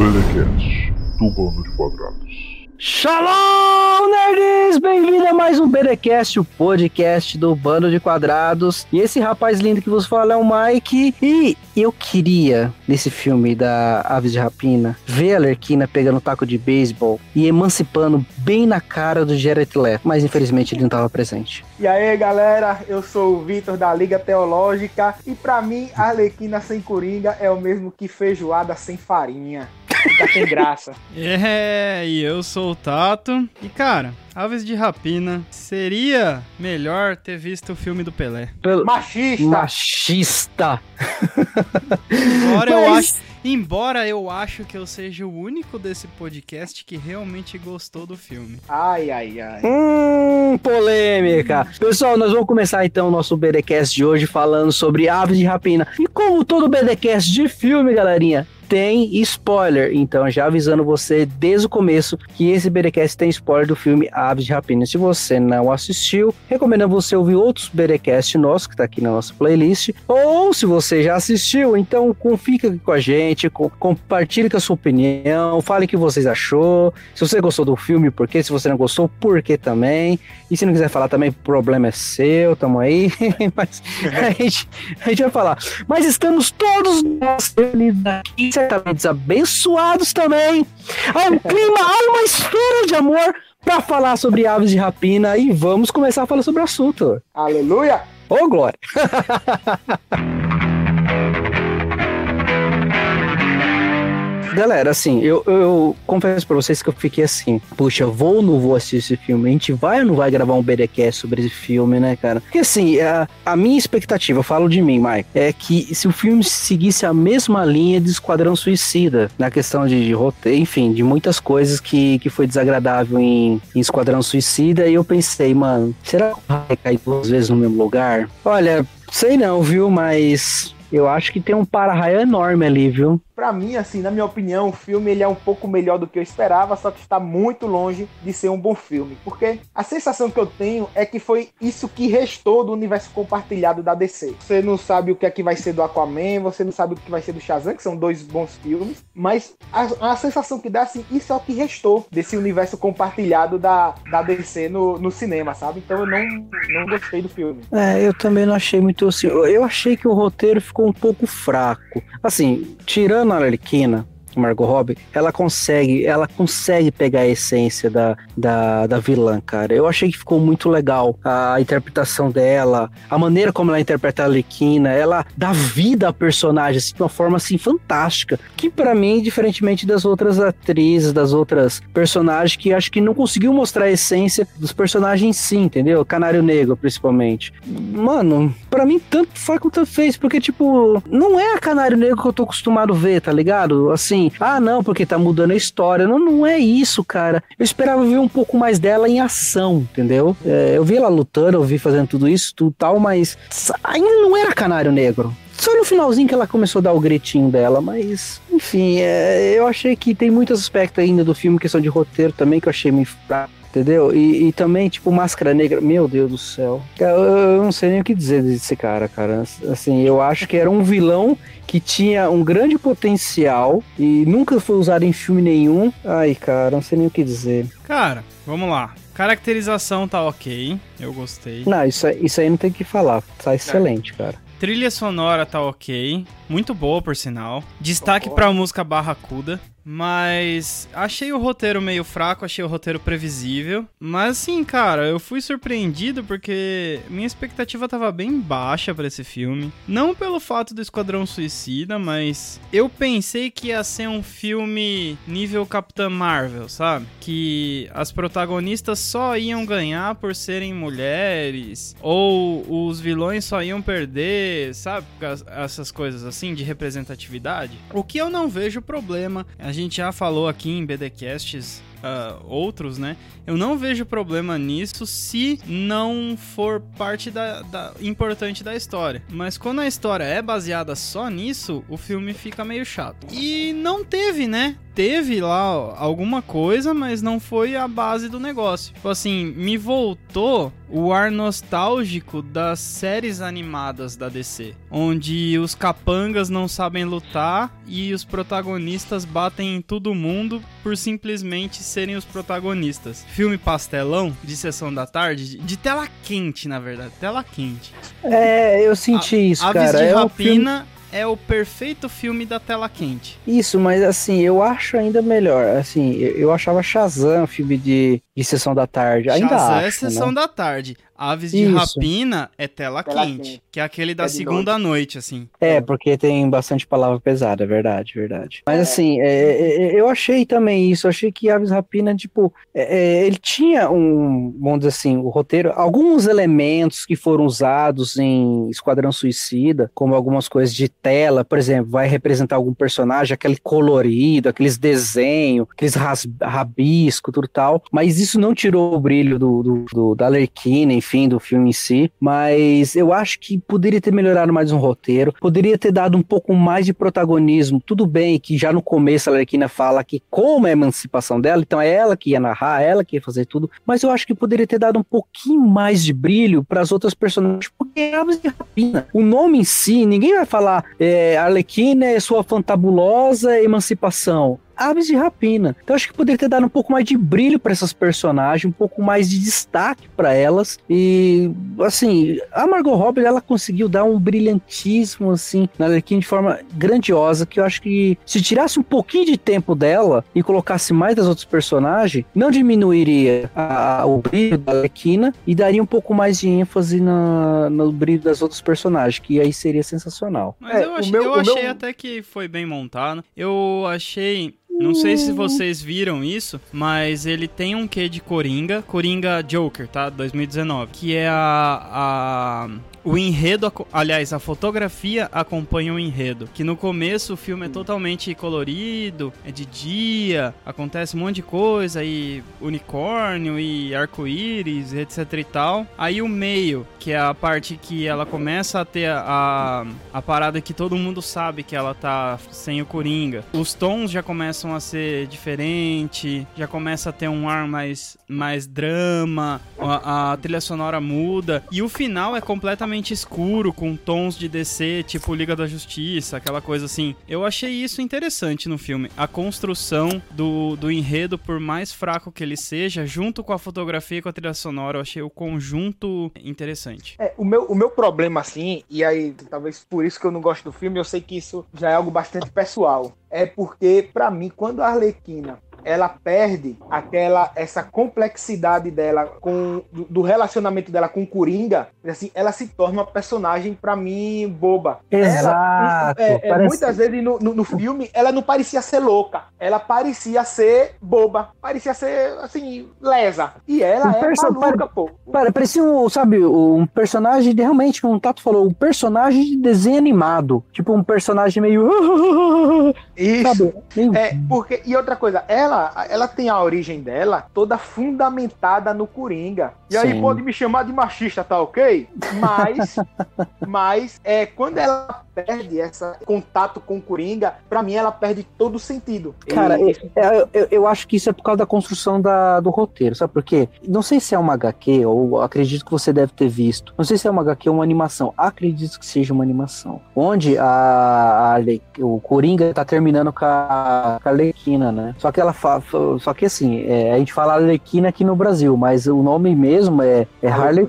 Belecast do Bando de Quadrados. Shalom, nerds! Bem-vindo a mais um BDcast, o podcast do Bando de Quadrados. E esse rapaz lindo que vos fala é o Mike. E eu queria, nesse filme da Aves de Rapina, ver a Lerquina pegando um taco de beisebol e emancipando bem na cara do Jared Leto. Mas infelizmente ele não estava presente. E aí, galera, eu sou o Vitor da Liga Teológica. E pra mim, a Arlequina sem Coringa é o mesmo que feijoada sem farinha. Fica sem graça. É, e eu sou o Tato. E cara, Aves de Rapina, seria melhor ter visto o filme do Pelé. Pelo... Machista! Machista! Embora eu Mas- acho. Embora eu acho que eu seja o único desse podcast que realmente gostou do filme. Ai, ai, ai. Hum, polêmica. Pessoal, nós vamos começar então o nosso BDcast de hoje falando sobre Aves de Rapina. E como todo BDcast de filme, galerinha, tem spoiler. Então, já avisando você desde o começo que esse BDcast tem spoiler do filme Aves de Rapina. Se você não assistiu, recomendo você ouvir outros BDcast nossos, que tá aqui na nossa playlist. Ou se você já assistiu, então fica aqui com a gente, com- compartilhe com a sua opinião, fale o que vocês achou. Se você gostou do filme, por quê? Se você não gostou, por quê também? E se não quiser falar também, problema é seu, tamo aí. Mas a gente, a gente vai falar. Mas estamos todos nós reunidos aqui, certamente abençoados também. Há um clima, há uma esfera de amor para falar sobre aves de rapina e vamos começar a falar sobre o assunto. Aleluia! Ô, Glória! Galera, assim, eu, eu confesso pra vocês que eu fiquei assim, puxa, vou ou não vou assistir esse filme? A gente vai ou não vai gravar um BDcast sobre esse filme, né, cara? Porque assim, a, a minha expectativa, eu falo de mim, Mike, é que se o filme seguisse a mesma linha de Esquadrão Suicida, na questão de, de roteiro, enfim, de muitas coisas que, que foi desagradável em, em Esquadrão Suicida, e eu pensei, mano, será que vai cair duas vezes no mesmo lugar? Olha, sei não, viu, mas eu acho que tem um para-raio enorme ali, viu? Pra mim, assim, na minha opinião, o filme ele é um pouco melhor do que eu esperava, só que está muito longe de ser um bom filme. Porque a sensação que eu tenho é que foi isso que restou do universo compartilhado da DC. Você não sabe o que é que vai ser do Aquaman, você não sabe o que vai ser do Shazam, que são dois bons filmes, mas a, a sensação que dá, assim, isso é o que restou desse universo compartilhado da, da DC no, no cinema, sabe? Então eu não, não gostei do filme. É, eu também não achei muito assim. Eu achei que o roteiro ficou um pouco fraco. Assim, tirando a Arlequina, Margot Robbie, ela consegue, ela consegue pegar a essência da, da, da vilã, cara. Eu achei que ficou muito legal a interpretação dela, a maneira como ela interpreta a Arlequina, ela dá vida à personagem assim, de uma forma assim fantástica. Que pra mim, diferentemente das outras atrizes, das outras personagens, que acho que não conseguiu mostrar a essência dos personagens em si, entendeu? Canário Negro, principalmente. Mano, pra mim tanto faz quanto fez, porque tipo, não é a Canário Negro que eu tô acostumado a ver, tá ligado? Assim, ah não, porque tá mudando a história. Não, não é isso, cara. Eu esperava ver um pouco mais dela em ação, entendeu? É, eu vi ela lutando, eu vi fazendo tudo isso, tudo tal, mas ainda não era Canário Negro. Só no finalzinho que ela começou a dar o gritinho dela, mas enfim, é, eu achei que tem muitos aspectos ainda do filme, questão de roteiro também, que eu achei meio fraco. Entendeu? E, e também, tipo, Máscara Negra. Meu Deus do céu. Eu, eu não sei nem o que dizer desse cara, cara. Assim, eu acho que era um vilão que tinha um grande potencial e nunca foi usado em filme nenhum. Ai, cara, não sei nem o que dizer. Cara, vamos lá. Caracterização tá ok, eu gostei. Não, isso, aí- isso aí não tem o que falar. Tá excelente, cara. Trilha sonora tá ok, muito boa por sinal. Destaque Concordo. pra música Barracuda, mas achei o roteiro meio fraco, achei o roteiro previsível. Mas assim, cara, eu fui surpreendido porque minha expectativa tava bem baixa pra esse filme. Não pelo fato do Esquadrão Suicida, mas eu pensei que ia ser um filme nível Capitã Marvel, sabe? Que as protagonistas só iam ganhar por serem mulheres, ou os vilões só iam perder, sabe? As- Essas coisas assim de representatividade. O que eu não vejo problema, a gente já falou aqui em BDcasts ah, outros, né? Eu não vejo problema nisso se não for parte da, da- importante da história. Mas quando a história é baseada só nisso, o filme fica meio chato. E não teve, né? Teve lá alguma coisa, mas não foi a base do negócio. Tipo assim, me voltou o ar nostálgico das séries animadas da DC, onde os capangas não sabem lutar e os protagonistas batem em todo mundo por simplesmente serem os protagonistas. Filme pastelão de sessão da tarde, de- tela quente, na verdade, tela quente. É, eu senti isso, Aves cara. de é um filme- é o perfeito filme da tela quente. Isso, mas assim, eu acho ainda melhor. Assim, eu, achava Shazam filme de, de sessão da tarde. Ainda Shazam acho, é sessão né? da tarde. Aves de Isso. Rapina é tela, Tela quente, quente. que é aquele da É segunda noite, assim. É, porque tem bastante palavra pesada, é verdade, verdade. Mas É. assim, é, é, é, eu achei também isso, eu achei que Aves Rapina, tipo, ele tinha um, vamos dizer assim, o roteiro, alguns elementos que foram usados em Esquadrão Suicida, como algumas coisas de tela, por exemplo, vai representar algum personagem, aquele colorido, aqueles desenhos, aqueles rabisco, tudo tal, mas isso não tirou o brilho do, do, do- da Arlequina, enfim, do filme em si, mas eu acho que poderia ter melhorado mais um roteiro, poderia ter dado um pouco mais de protagonismo, tudo bem que já no começo a Arlequina fala que como é a emancipação dela, então é ela que ia narrar, ela que ia fazer tudo, mas eu acho que poderia ter dado um pouquinho mais de brilho para as outras personagens, porque é Aves de Rapina. O nome em si, ninguém vai falar é, Arlequina é sua fantabulosa emancipação. Aves de Rapina. Então acho que poderia ter dado um pouco mais de brilho para essas personagens, um pouco mais de destaque para elas. E assim, a Margot Robbie ela conseguiu dar um brilhantismo assim na Arlequina de forma grandiosa, que eu acho que se tirasse um pouquinho de tempo dela e colocasse mais das outras personagens, não diminuiria a- o brilho da Arlequina e daria um pouco mais de ênfase na- no brilho das outras personagens, que aí seria sensacional. Mas É, eu o achei, meu- eu o meu- achei até que foi bem montado. Eu achei. Não sei se vocês viram isso, mas ele tem um quê de Coringa, Coringa Joker, tá? 2019. Que é a. a o enredo, aliás, a fotografia acompanha o enredo. Que no começo o filme é totalmente colorido, é de dia, acontece um monte de coisa, e unicórnio e arco-íris, etc e tal. Aí o meio, que é a parte que ela começa a ter a, a, a parada que todo mundo sabe que ela tá sem o Coringa. Os tons já começam a ser diferente, já começa a ter um ar mais, mais drama, a, a trilha sonora muda, e o final é completamente escuro, com tons de DC, tipo Liga da Justiça, aquela coisa assim. Eu achei isso interessante no filme. A construção do, do enredo, por mais fraco que ele seja, junto com a fotografia e com a trilha sonora, eu achei o conjunto interessante. É, o, meu, o meu problema, assim, e aí talvez por isso que eu não gosto do filme, eu sei que isso já é algo bastante pessoal. É porque, pra mim, quando a Arlequina ela perde aquela essa complexidade dela com do, do relacionamento dela com o Coringa, assim, ela se torna uma personagem pra mim boba. Exato. Ela, é, é, parece- Muitas vezes no, no, no filme ela não parecia ser louca, ela parecia ser boba, parecia ser assim lesa. E ela Um é perso- maluca, pô. Cara, parecia um, sabe, um personagem de realmente, como o Tato falou, um personagem de desenho animado. Tipo um personagem meio. Isso. Sabe? Meio- É, porque, e outra coisa, ela, ela tem a origem dela toda fundamentada no Coringa. E aí Sim. pode me chamar de machista, tá ok? Mas, mas é, quando ela perde esse contato com o Coringa, pra mim ela perde todo o sentido. Cara, E- É, eu, eu acho que isso é por causa da construção da, do roteiro, sabe por quê? Não sei se é uma HQ, ou acredito que você deve ter visto. Não sei se é uma HQ ou uma animação. Acredito que seja uma animação. Onde a, a o Coringa tá terminando com a, com a Arlequina, né? Só que ela Só que assim, é, a gente fala Arlequina aqui no Brasil, mas o nome mesmo é, é Harley,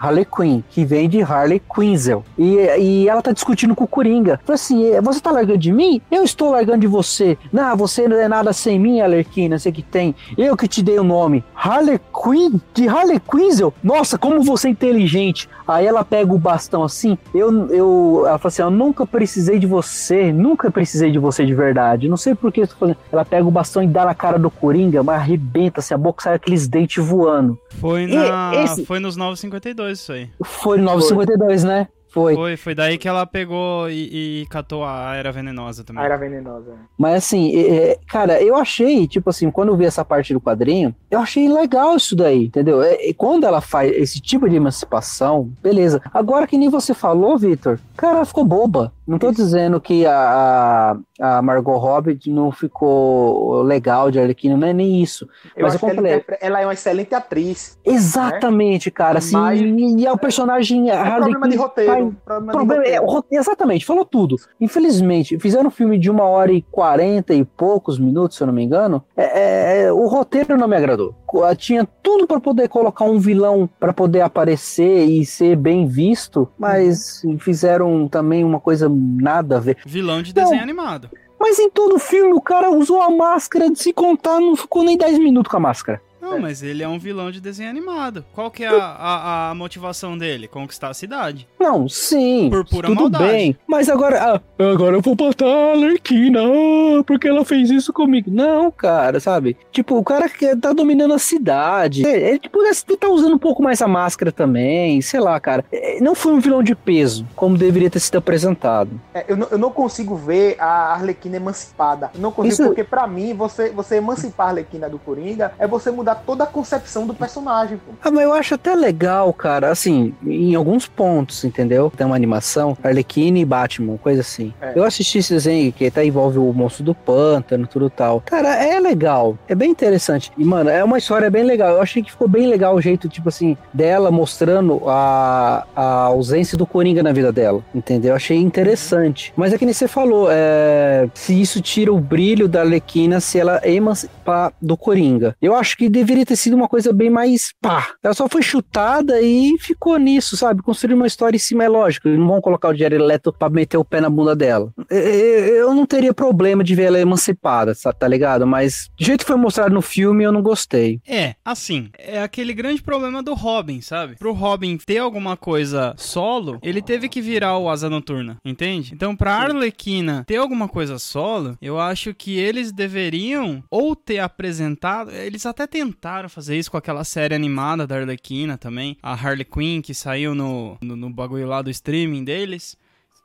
Harley Quinn, que vem de Harley Quinzel. E, e ela tá discutindo com o Coringa. Fala assim: "É, você tá largando de mim? Eu estou largando de você. Não, você não é nada sem mim, Alerquina, sei que tem. Eu que te dei o nome. Harley Quinn? De Harley Quinzel? Nossa, como você é inteligente. Aí ela pega o bastão assim. Eu, eu, ela fala assim: Eu nunca precisei de você. Nunca precisei de você de verdade. Não sei por que eu tô fazendo. Ela pega o bastão e dá na cara do Coringa, mas arrebenta assim, a boca sai aqueles dentes voando. Foi, na, esse- foi nos 952 isso aí. Foi no 952, né? Foi. Foi, foi daí que ela pegou e, e catou a Era Venenosa também. A era venenosa. Mas assim, é, é, cara, eu achei, tipo assim, quando eu vi essa parte do quadrinho, eu achei legal isso daí, entendeu? É, e quando ela faz esse tipo de emancipação, beleza. Agora que nem você falou, Victor, cara, ela ficou boba. Não tô dizendo que a, a, a Margot Robbie não ficou legal de Arlequina, não é nem isso. Eu Mas acho eu que ela, falei- interpre- ela é uma excelente atriz. Exatamente, cara. Assim, Mas- e, e é o personagem É Harley problema de roteiro. Problema é, exatamente, falou tudo. Infelizmente, fizeram um filme de uma hora e quarenta e poucos minutos, se eu não me engano. É, é, é, o roteiro não me agradou. Co- Tinha tudo para poder colocar um vilão para poder aparecer e ser bem visto, mas fizeram também uma coisa nada a ver. Vilão de Não. desenho animado. Mas em todo filme o cara usou a máscara de se contar, não ficou nem 10 minutos com a máscara. Não, É. mas ele é um vilão de desenho animado. Qual que é a, a, a motivação dele? Conquistar a cidade. Não, sim. Por pura tudo maldade. bem. Mas agora, ah, agora eu vou matar a Arlequina ah, porque ela fez isso comigo. Não, cara, sabe? Tipo, o cara que tá dominando a cidade. Ele ele pudesse estar usando um pouco mais a máscara também, sei lá, cara. É, Não foi um vilão de peso, como deveria ter sido apresentado. É, eu, não, eu não consigo ver a Arlequina emancipada. Eu não consigo, Isso- porque pra mim, você, você emancipar a Arlequina do Coringa é você mudar toda a concepção do personagem. Pô. Ah, mas eu acho até legal, cara, assim, em alguns pontos, entendeu? Tem uma animação, Arlequina e Batman, coisa assim. É. Eu assisti esse desenho que até envolve o monstro do pântano, tudo tal. Cara, é legal, é bem interessante. E, mano, é uma história bem legal. Eu achei que ficou bem legal o jeito, tipo assim, dela mostrando a, a ausência do Coringa na vida dela, entendeu? Eu achei interessante. Mas é que nem você falou, é, se isso tira o brilho da Arlequina, se ela emancipar do Coringa. Eu acho que deveria ter sido uma coisa bem mais pá. Ela só foi chutada e ficou nisso, sabe? Construir uma história em cima é lógico. Eles não vão colocar o Jared Leto pra meter o pé na bunda dela. Eu não teria problema de ver ela emancipada, tá ligado? Mas do jeito que foi mostrado no filme, eu não gostei. É, assim, é aquele grande problema do Robin, sabe? Pro Robin ter alguma coisa solo, ele teve que virar o Asa Noturna, entende? Então, pra Arlequina ter alguma coisa solo, eu acho que eles deveriam ou ter apresentado, eles até tentaram fazer isso com aquela série animada da Arlequina também, a Harley Quinn, que saiu no, no, no bagulho lá do streaming deles.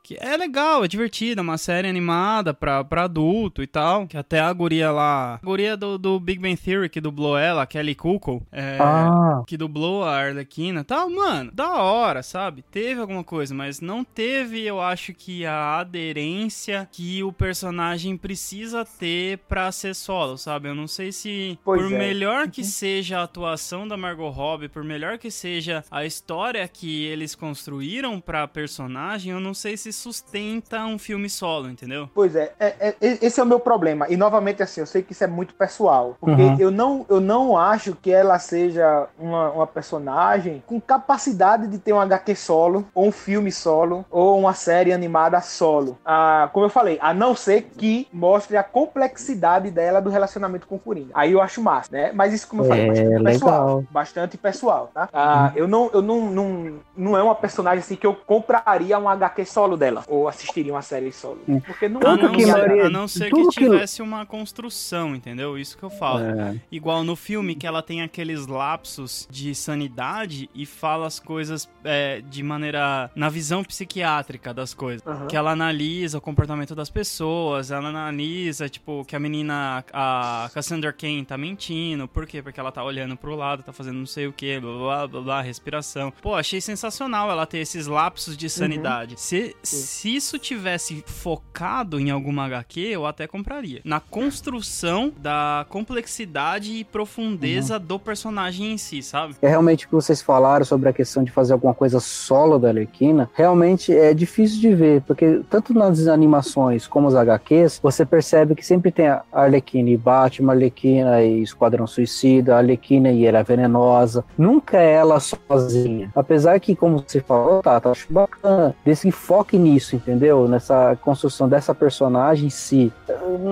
Que é legal, é divertido, é uma série animada pra, pra adulto e tal. Que até a guria lá. A guria do, do Big Bang Theory que dublou ela, a Kelly Kuko. É, Ah, que dublou a Arlequina tal, mano, da hora, sabe? Teve alguma coisa, mas não teve, eu acho que a aderência que o personagem precisa ter pra ser solo, sabe? Eu não sei se Pois por é. melhor que seja a atuação da Margot Robbie, por melhor que seja a história que eles construíram pra personagem, eu não sei se sustenta um filme solo, entendeu? Pois é, é- é- esse é o meu problema. E novamente, assim, eu sei que isso é muito pessoal. Porque Uhum. eu, não, eu não acho que ela seja uma, uma personagem com capacidade de ter um HQ solo, ou um filme solo, ou uma série animada solo. Ah, como eu falei, a não ser que mostre a complexidade dela do relacionamento com o Coringa. Aí eu acho massa, né? Mas isso, como eu falei, É, bastante pessoal. legal. Bastante pessoal, tá? Ah, Eu não, eu não, não, não é uma personagem assim que eu compraria um HQ solo dela, ou assistiria uma série solo. Porque não, A não, que ser, Maria- a não ser que tivesse uma construção, entendeu? Isso que eu falo. é. Igual no filme, que ela tem aqueles lapsos de sanidade e fala as coisas é, de maneira. na visão psiquiátrica das coisas. Que ela analisa o comportamento das pessoas, ela analisa, tipo, que a menina, a Cassandra Cain, tá mentindo. Por quê? Porque ela tá olhando pro lado, tá fazendo não sei o que, blá blá blá blá, respiração. Pô, achei sensacional ela ter esses lapsos de sanidade. Se, se isso tivesse focado em alguma HQ, eu até compraria. Na construção da complexidade e profundeza do personagem em si, sabe? É realmente o que vocês falaram sobre a questão de fazer alguma coisa solo da Arlequina, realmente é difícil de ver, porque tanto nas animações como as HQs, você percebe que sempre tem a Arlequina e Batman, Arlequina e Esquadrão Suicida, Arlequina e Era Venenosa, nunca é ela sozinha. Apesar que, como você falou, tá, tá acho bacana, que foque nisso, entendeu? Nessa construção dessa personagem em si.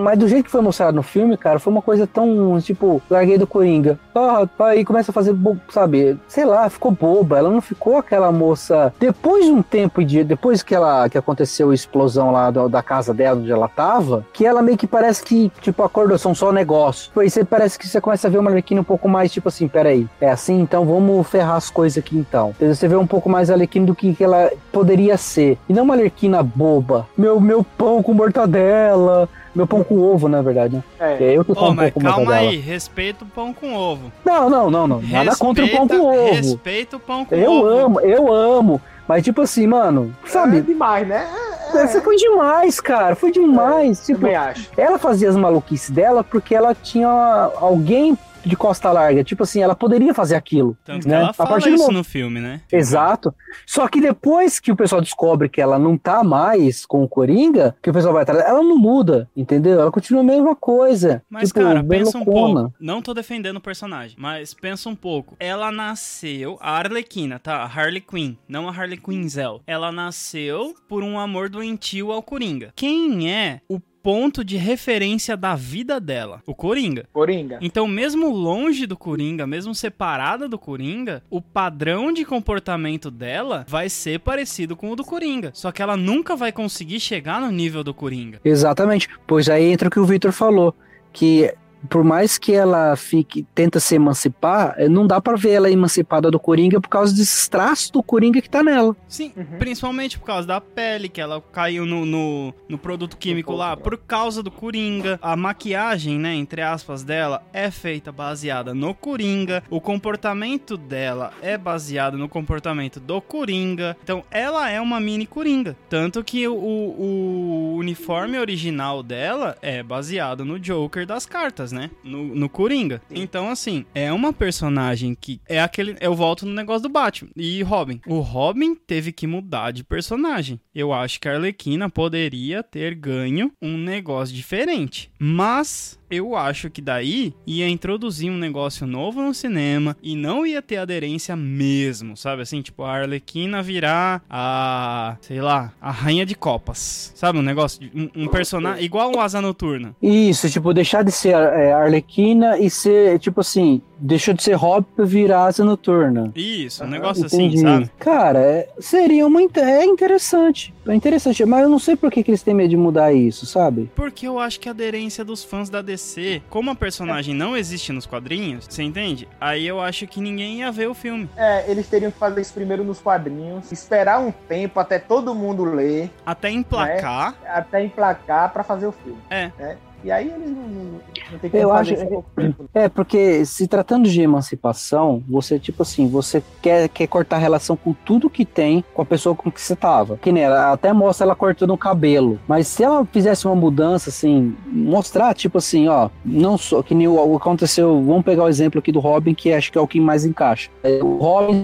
mas do jeito que foi mostrado no filme, cara, foi uma coisa tão, tipo, larguei do Coringa. Aí começa a fazer, sabe, sei lá, ficou boba. Ela não ficou aquela moça. Depois de um tempo de. Depois que ela que aconteceu a explosão lá da, da casa dela, onde ela tava, que ela meio que parece que, tipo, acordou, são só negócio. Aí você parece que você começa a ver uma Arlequina um pouco mais, tipo assim, peraí, é assim, então vamos ferrar as coisas aqui então. Você vê um pouco mais a Arlequina do que, que ela poderia ser. E não uma Arlequina boba. Meu, meu pão com mortadela. Meu pão com ovo, na verdade, né? É. É eu que como mas pão com calma mortadela. aí, respeita o pão com ovo. Não, não, não, não. Nada Respeita- contra o pão com ovo. Respeita o pão com Eu ovo. amo, eu amo. Mas tipo assim, mano, É sabe? demais, né? É, Essa foi demais, cara. Foi demais. tipo, também acho. ela fazia as maluquices dela porque ela tinha alguém de costa larga. Tipo assim, ela poderia fazer aquilo. Tanto que né? ela A fala partir do isso no filme, né? Exato. Só que depois que o pessoal descobre que ela não tá mais com o Coringa, que o pessoal vai atrás, ela não muda, entendeu? Ela continua a mesma coisa. Mas, tipo, cara, pensa um pouco. Não tô defendendo o personagem, mas pensa um pouco. Ela nasceu, a Arlequina, tá? A Harley Quinn, não a Harley Quinzel. Ela nasceu por um amor doentio ao Coringa. Quem é o ponto de referência da vida dela? O Coringa. Coringa. Então, mesmo longe do Coringa, mesmo separada do Coringa, o padrão de comportamento dela vai ser parecido com o do Coringa. Só que ela nunca vai conseguir chegar no nível do Coringa. Exatamente. Pois aí entra o que o Victor falou, que por mais que ela fique tenta se emancipar, eh, não dá pra ver ela emancipada do Coringa por causa desses traços do Coringa que tá nela. Sim, Uhum. principalmente por causa da pele, que ela caiu no, no, no produto químico lá, por causa do Coringa. A maquiagem, né, entre aspas, dela é feita baseada no Coringa. O comportamento dela é baseado no comportamento do Coringa. Então, ela é uma mini Coringa. Tanto que o, o uniforme original dela é baseado no Joker das cartas, né? No, no Coringa. Então, assim, é uma personagem que é aquele. Eu volto no negócio do Batman e Robin. O Robin teve que mudar de personagem. Eu acho que a Arlequina poderia ter ganho um negócio diferente. Mas eu acho que daí ia introduzir um negócio novo no cinema e não ia ter aderência mesmo, sabe? Assim, tipo, a Arlequina virar a, sei lá, a rainha de copas. Sabe? Um negócio, de- um, um personagem igual o Asa Noturna. Isso, tipo, deixar de ser é, Arlequina e ser, tipo assim, deixou de ser Robin pra virar asa noturna. Isso, um negócio assim, Entendi. sabe? Cara, é- seria uma. É interessante. É interessante, mas eu não sei por que, que eles têm medo de mudar isso, sabe? Porque eu acho que a aderência dos fãs da DC, como a personagem não existe nos quadrinhos, você entende? Aí eu acho que ninguém ia ver o filme. É, eles teriam que fazer isso primeiro nos quadrinhos, esperar um tempo até todo mundo ler, Até emplacar. até emplacar pra fazer o filme. É. né? E aí eles não, não, não tem como Eu acho- tempo. É, porque se tratando de emancipação, você, tipo assim, você quer, quer cortar relação com tudo que tem com a pessoa com que você tava. Que nem ela até mostra ela cortando o cabelo. Mas se ela fizesse uma mudança, assim, mostrar, tipo assim, ó, não só que nem o, o aconteceu. Vamos pegar o exemplo aqui do Robin, que acho que é o que mais encaixa. É, o Robin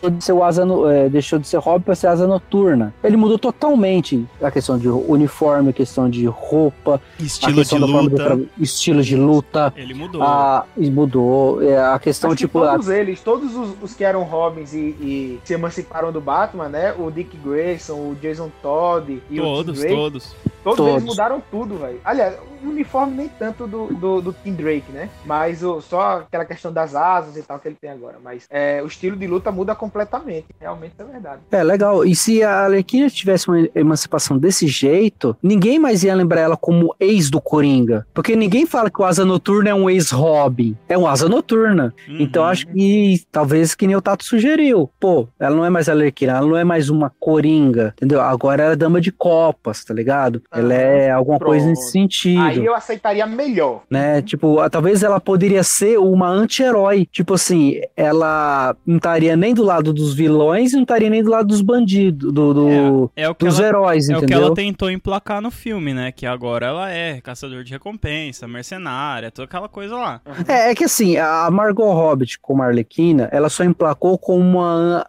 deixou de ser o asa no- é, deixou de ser Robin para ser asa noturna. Ele mudou totalmente a questão de uniforme, a questão de roupa, a Estilo de luta. tra- estilo de luta. Ele mudou. E mudou. É, a questão, Acho que tipo. a- todos eles, todos os, os que eram Robins e, e se emanciparam do Batman, né? O Dick Grayson, o Jason Todd e todos, o Drake, todos. todos, todos. eles mudaram tudo, velho. Aliás, o uniforme nem tanto do, do, do Tim Drake, né? Mas o, só aquela questão das asas e tal que ele tem agora. Mas é, o estilo de luta muda completamente. Realmente é verdade. É, legal. E se a Arlequina tivesse uma emancipação desse jeito, ninguém mais ia lembrar ela como ex do Coringa. Porque ninguém fala que o Asa Noturna é um ex-Robin. É um Asa Noturna. Uhum. Então acho que talvez que nem o Tato sugeriu. Pô, ela não é mais Arlequina, ela não é mais uma Coringa, entendeu? Agora ela é dama de copas, tá ligado? Ela é alguma coisa Pronto. nesse sentido. Aí eu aceitaria melhor. né? Tipo, ah, talvez ela poderia ser uma anti-herói. Tipo assim, ela não estaria nem do lado dos vilões e não estaria nem do lado dos bandidos, do, do- É que dos ela heróis, É o que entendeu? ela tentou emplacar no filme, né? Que agora ela é caçador de recompensa, mercenária, toda aquela coisa lá. É, é que assim, a Margot Robbie como Arlequina, ela só emplacou com uma,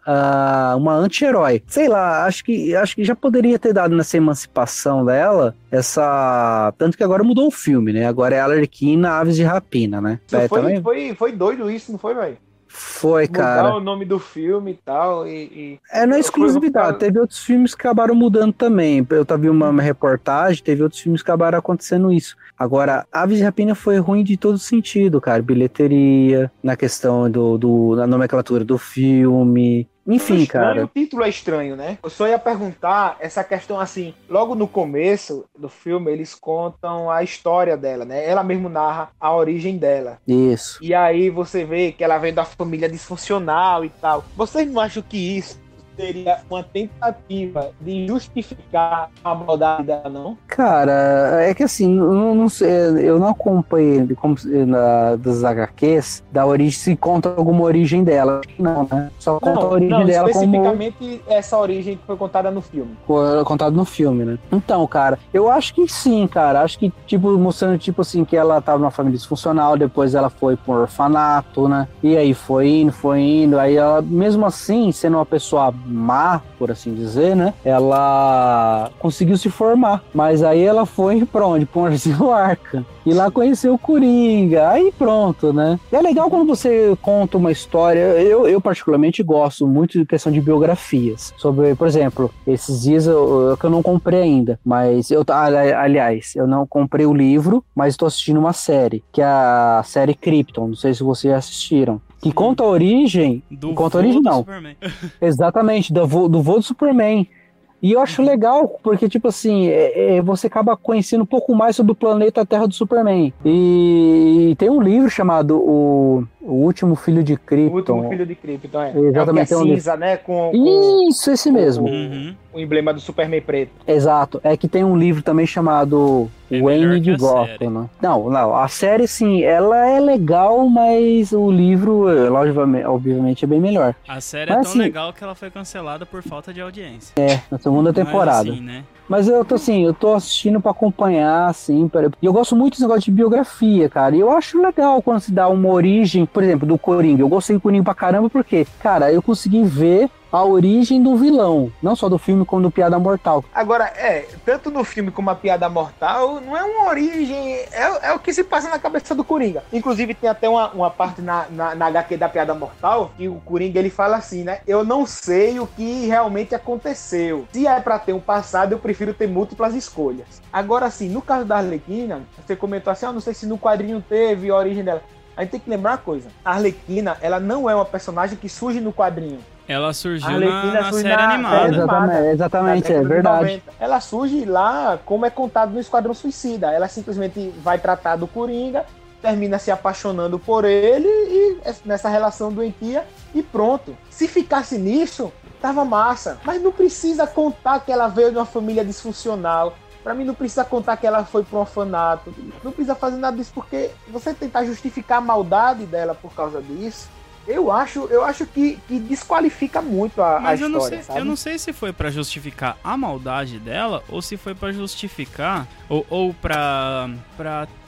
uma anti-herói. Sei lá, acho que, acho que já poderia ter dado nessa emancipação dela essa. Tanto que agora mudou o filme, né? Agora é a Arlequina Aves de Rapina, né? É, foi, também- foi, foi doido isso, não foi, velho? Foi, mudar cara. o nome do filme e tal. E, e- É, não é exclusividade. Teve outros filmes que acabaram mudando também. Eu tava vendo uma, reportagem, teve outros filmes que acabaram acontecendo isso. Agora, Aves de Rapina foi ruim de todo sentido, cara. Bilheteria, na questão do, do na nomenclatura do filme. Enfim, estranho, cara. O título é estranho, né? Eu só ia perguntar essa questão assim. Logo no começo do filme, eles contam a história dela, né? Ela mesmo narra a origem dela. Isso. E aí você vê que ela vem da família disfuncional e tal. Vocês não acham que isso seria uma tentativa de justificar a maldade dela, não? Cara, é que assim, eu não, não sei, eu não acompanhei como na, das HQs da origem, se conta alguma origem dela. Não, né? Só conta a origem não, dela como especificamente essa origem que foi contada no filme. Foi contado no filme, né? Então, cara, eu acho que sim, cara. Acho que, tipo, mostrando, tipo assim, que ela tava numa família disfuncional, depois ela foi pra um orfanato, né? E aí foi indo, foi indo. Aí ela, mesmo assim, sendo uma pessoa má, por assim dizer, né? Ela conseguiu se formar. Mas aí ela foi pra onde? Pra um Asilo Arca. E lá conheceu o Coringa. Aí pronto, né? E é legal quando você conta uma história. Eu, eu particularmente gosto muito de questão de biografias. Sobre, por exemplo, esses dias eu, eu- que eu não comprei ainda. Mas eu ali- aliás, eu não comprei o livro, mas estou assistindo uma série, que é a série Krypton. Não sei se vocês já assistiram. Que conta a origem Do Conta voo do original. Superman. Exatamente, do voo, do voo do Superman. E eu acho legal, porque, tipo assim, é- é, você acaba conhecendo um pouco mais sobre o planeta Terra do Superman. E, tem um livro chamado O, o Último Filho de O Krypton. último filho de Krypton, é. Exatamente, É o um que é livro. cinza, né? Com, com Isso, esse mesmo. Uhum. o emblema do Superman preto. Exato. É que tem um livro também chamado É Wayne de Gotham. série. né? Não, não. A série, sim, ela é legal, mas o livro, eh, logicamente, obviamente, é bem melhor. A série é Mas, tão assim- legal que ela foi cancelada por falta de audiência. Na segunda temporada. Mas, assim, né? Mas eu tô assim, eu tô assistindo pra acompanhar, assim, pra... e eu gosto muito desse negócio de biografia, cara. E eu acho legal quando se dá uma origem, por exemplo, do Coringa. Eu gostei do Coringa pra caramba porque, cara, eu consegui ver a origem do vilão, não só do filme como do Piada Mortal. Agora, é, tanto no filme como a Piada Mortal, não é uma origem, é, é o que se passa na cabeça do Coringa. Inclusive, tem até uma, uma parte na, na, na HQ da Piada Mortal que o Coringa ele fala assim, né? Eu não sei o que realmente aconteceu. Se é pra ter um passado, eu prefiro ter múltiplas escolhas. Agora, assim, no caso da Arlequina, você comentou assim, ah, não sei se no quadrinho teve a origem dela. A gente tem que lembrar uma coisa: a Arlequina, ela não é uma personagem que surge no quadrinho. Ela surgiu na, na surge série na animada. série exatamente, exatamente, é de verdade. 90. Ela surge lá como é contado no Esquadrão Suicida. Ela simplesmente vai tratar do Coringa, termina se apaixonando por ele e é nessa relação doentia e pronto. Se ficasse nisso, tava massa. Mas não precisa contar que ela veio de uma família disfuncional. Pra mim não precisa contar que ela foi pro orfanato. Não precisa fazer nada disso porque você tentar justificar a maldade dela por causa disso, eu acho, eu acho que, que desqualifica muito a, a Mas eu história, não, sei, sabe? eu não sei se foi pra justificar a maldade dela ou se foi pra justificar ou, ou pra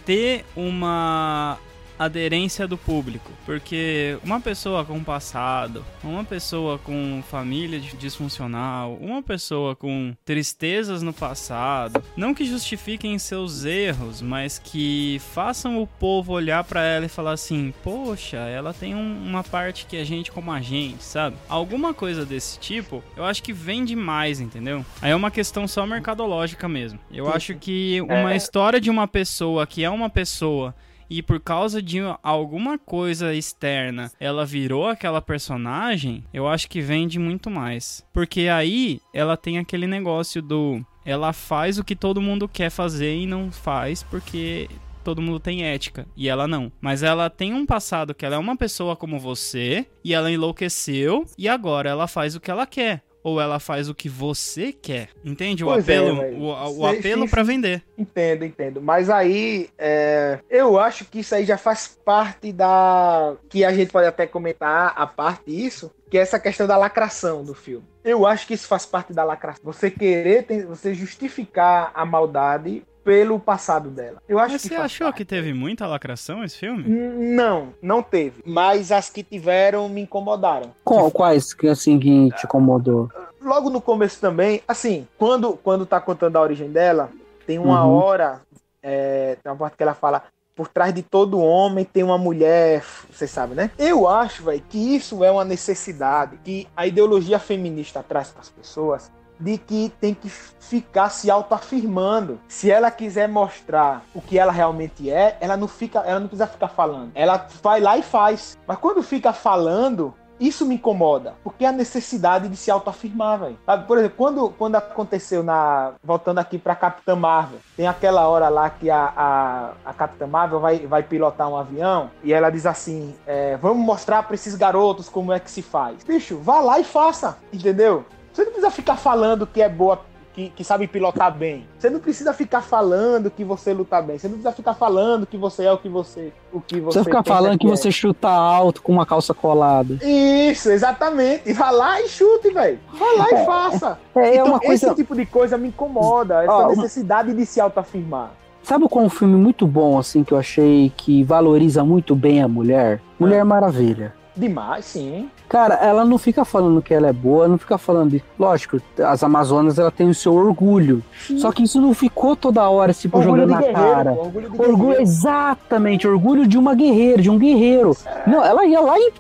ter uma aderência do público. Porque uma pessoa com passado, uma pessoa com família dis- disfuncional, uma pessoa com tristezas no passado, não que justifiquem seus erros, mas que façam o povo olhar pra ela e falar assim: poxa, ela tem um- uma parte que a gente como a gente, sabe? Alguma coisa desse tipo, eu acho que vem demais, entendeu? Aí é uma questão só mercadológica mesmo. Eu acho que uma É. história de uma pessoa que é uma pessoa e por causa de alguma coisa externa ela virou aquela personagem, eu acho que vende muito mais. Porque aí ela tem aquele negócio do. Ela faz o que todo mundo quer fazer e não faz porque todo mundo tem ética e ela não. Mas ela tem um passado que ela é uma pessoa como você e ela enlouqueceu e agora ela faz o que ela quer. Ou ela faz o que você quer. Entende o Pois é, apelo? velho. o, o apelo sim. vender. Entendo, entendo. Mas aí, é, eu acho que isso aí já faz parte da. Que a gente pode até comentar a parte disso, que é essa questão da lacração do filme. Eu acho que isso faz parte da lacração. Você querer, tem- você justificar a maldade pelo passado dela. Eu acho Mas que você achou parte. que teve muita lacração esse filme? Não, não teve. Mas as que tiveram me incomodaram. Qual- quais que assim que te incomodou? logo no começo também, assim, quando, quando tá contando a origem dela, tem uma Uhum. hora, é, tem uma parte que ela fala por trás de todo homem tem uma mulher, você sabe, né? Eu acho, velho, que isso é uma necessidade que a ideologia feminista traz para as pessoas de que tem que ficar se autoafirmando. Se ela quiser mostrar o que ela realmente é, ela não fica, ela não precisa ficar falando. Ela vai lá e faz. Mas quando fica falando, isso me incomoda, porque a necessidade de se autoafirmar, velho. Por exemplo, quando, quando aconteceu na. Voltando aqui pra Capitã Marvel, tem aquela hora lá que a, a, a Capitã Marvel vai, vai pilotar um avião e ela diz assim: é, Vamos mostrar pra esses garotos como é que se faz. Bicho, vá lá e faça, entendeu? Você não precisa ficar falando que é boa que, que, sabe pilotar bem. Você não precisa ficar falando que você luta bem. Você não precisa ficar falando que você é o que você. O que você ficar falando que, que é. você chuta alto com uma calça colada. Isso, exatamente. E vai lá e chute, velho. Vai lá e é. faça. É, é então, uma coisa... Esse tipo de coisa me incomoda. Essa necessidade de se autoafirmar. Sabe qual é um filme muito bom, assim, que eu achei que valoriza muito bem a mulher? Mulher ah. Maravilha. Demais, sim. Cara, ela não fica falando que ela é boa, não fica falando de. Lógico, as Amazonas ela tem o seu orgulho. Sim. Só que isso não ficou toda hora, tipo, orgulho jogando na cara. Orgulho, de orgulho exatamente, orgulho de uma guerreira, de um guerreiro. É. Não, ela ia lá e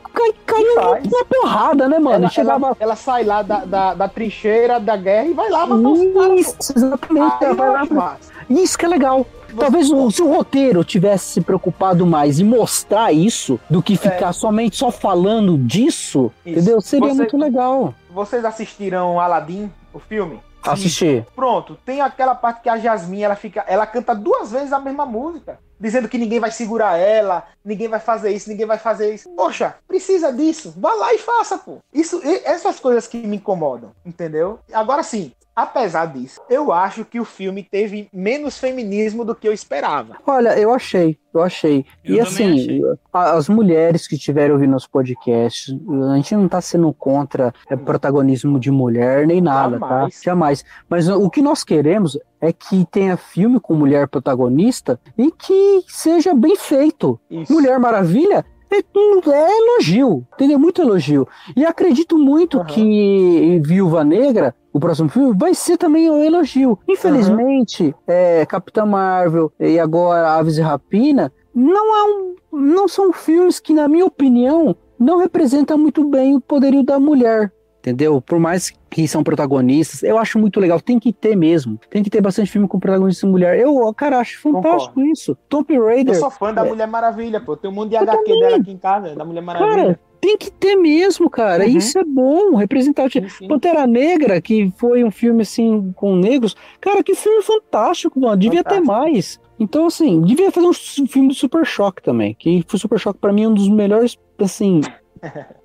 caiu na porrada, né, mano? Ela, chegava... Ela, ela, sai lá da, da, da, trincheira da guerra e vai lá caras. Isso, exatamente. Aí, ela vai lá. Isso que é legal. Talvez o, se o roteiro tivesse se preocupado mais em mostrar isso do que ficar é. somente só falando disso, isso. entendeu? Seria Você, muito legal. Vocês assistiram Aladdin, o filme? Assistir. Pronto, tem aquela parte que a Jasmine ela fica, ela canta duas vezes a mesma música, dizendo que ninguém vai segurar ela, ninguém vai fazer isso, ninguém vai fazer isso. Poxa, precisa disso. Vá lá e faça, pô. Isso, essas coisas que me incomodam, entendeu? Agora sim, Apesar disso, eu acho que o filme teve menos feminismo do que eu esperava. Olha, eu achei, eu achei. Eu e assim, achei. as mulheres que estiveram ouvindo os podcasts, a gente não tá sendo contra é, protagonismo de mulher nem nada, tá? Jamais. tá? Jamais. Mas o que nós queremos é que tenha filme com mulher protagonista e que seja bem feito. Isso. Mulher Maravilha é, é elogio, entendeu? Muito elogio. E acredito muito uhum. que Viúva Negra o próximo filme vai ser também um elogio. Infelizmente, uhum. é, Capitã Marvel e agora Aves e Rapina não, é um, não são filmes que, na minha opinião, não representam muito bem o poderio da mulher. Entendeu? Por mais que são protagonistas, eu acho muito legal. Tem que ter mesmo. Tem que ter bastante filme com protagonista mulher. Eu, cara, acho fantástico Concordo. isso. Tomb Raider. Eu sou fã da é... Mulher Maravilha, pô. Tem um mundo de HQ também. dela aqui em casa, da Mulher Maravilha. Cara, tem que ter mesmo, cara. Uhum. Isso é bom, representar. Sim, sim. Pantera Negra, que foi um filme assim com negros. Cara, que filme fantástico, mano. Devia fantástico. ter mais. Então, assim, devia fazer um filme do Super Choque também. Que o Super Choque, pra mim, um dos melhores, assim.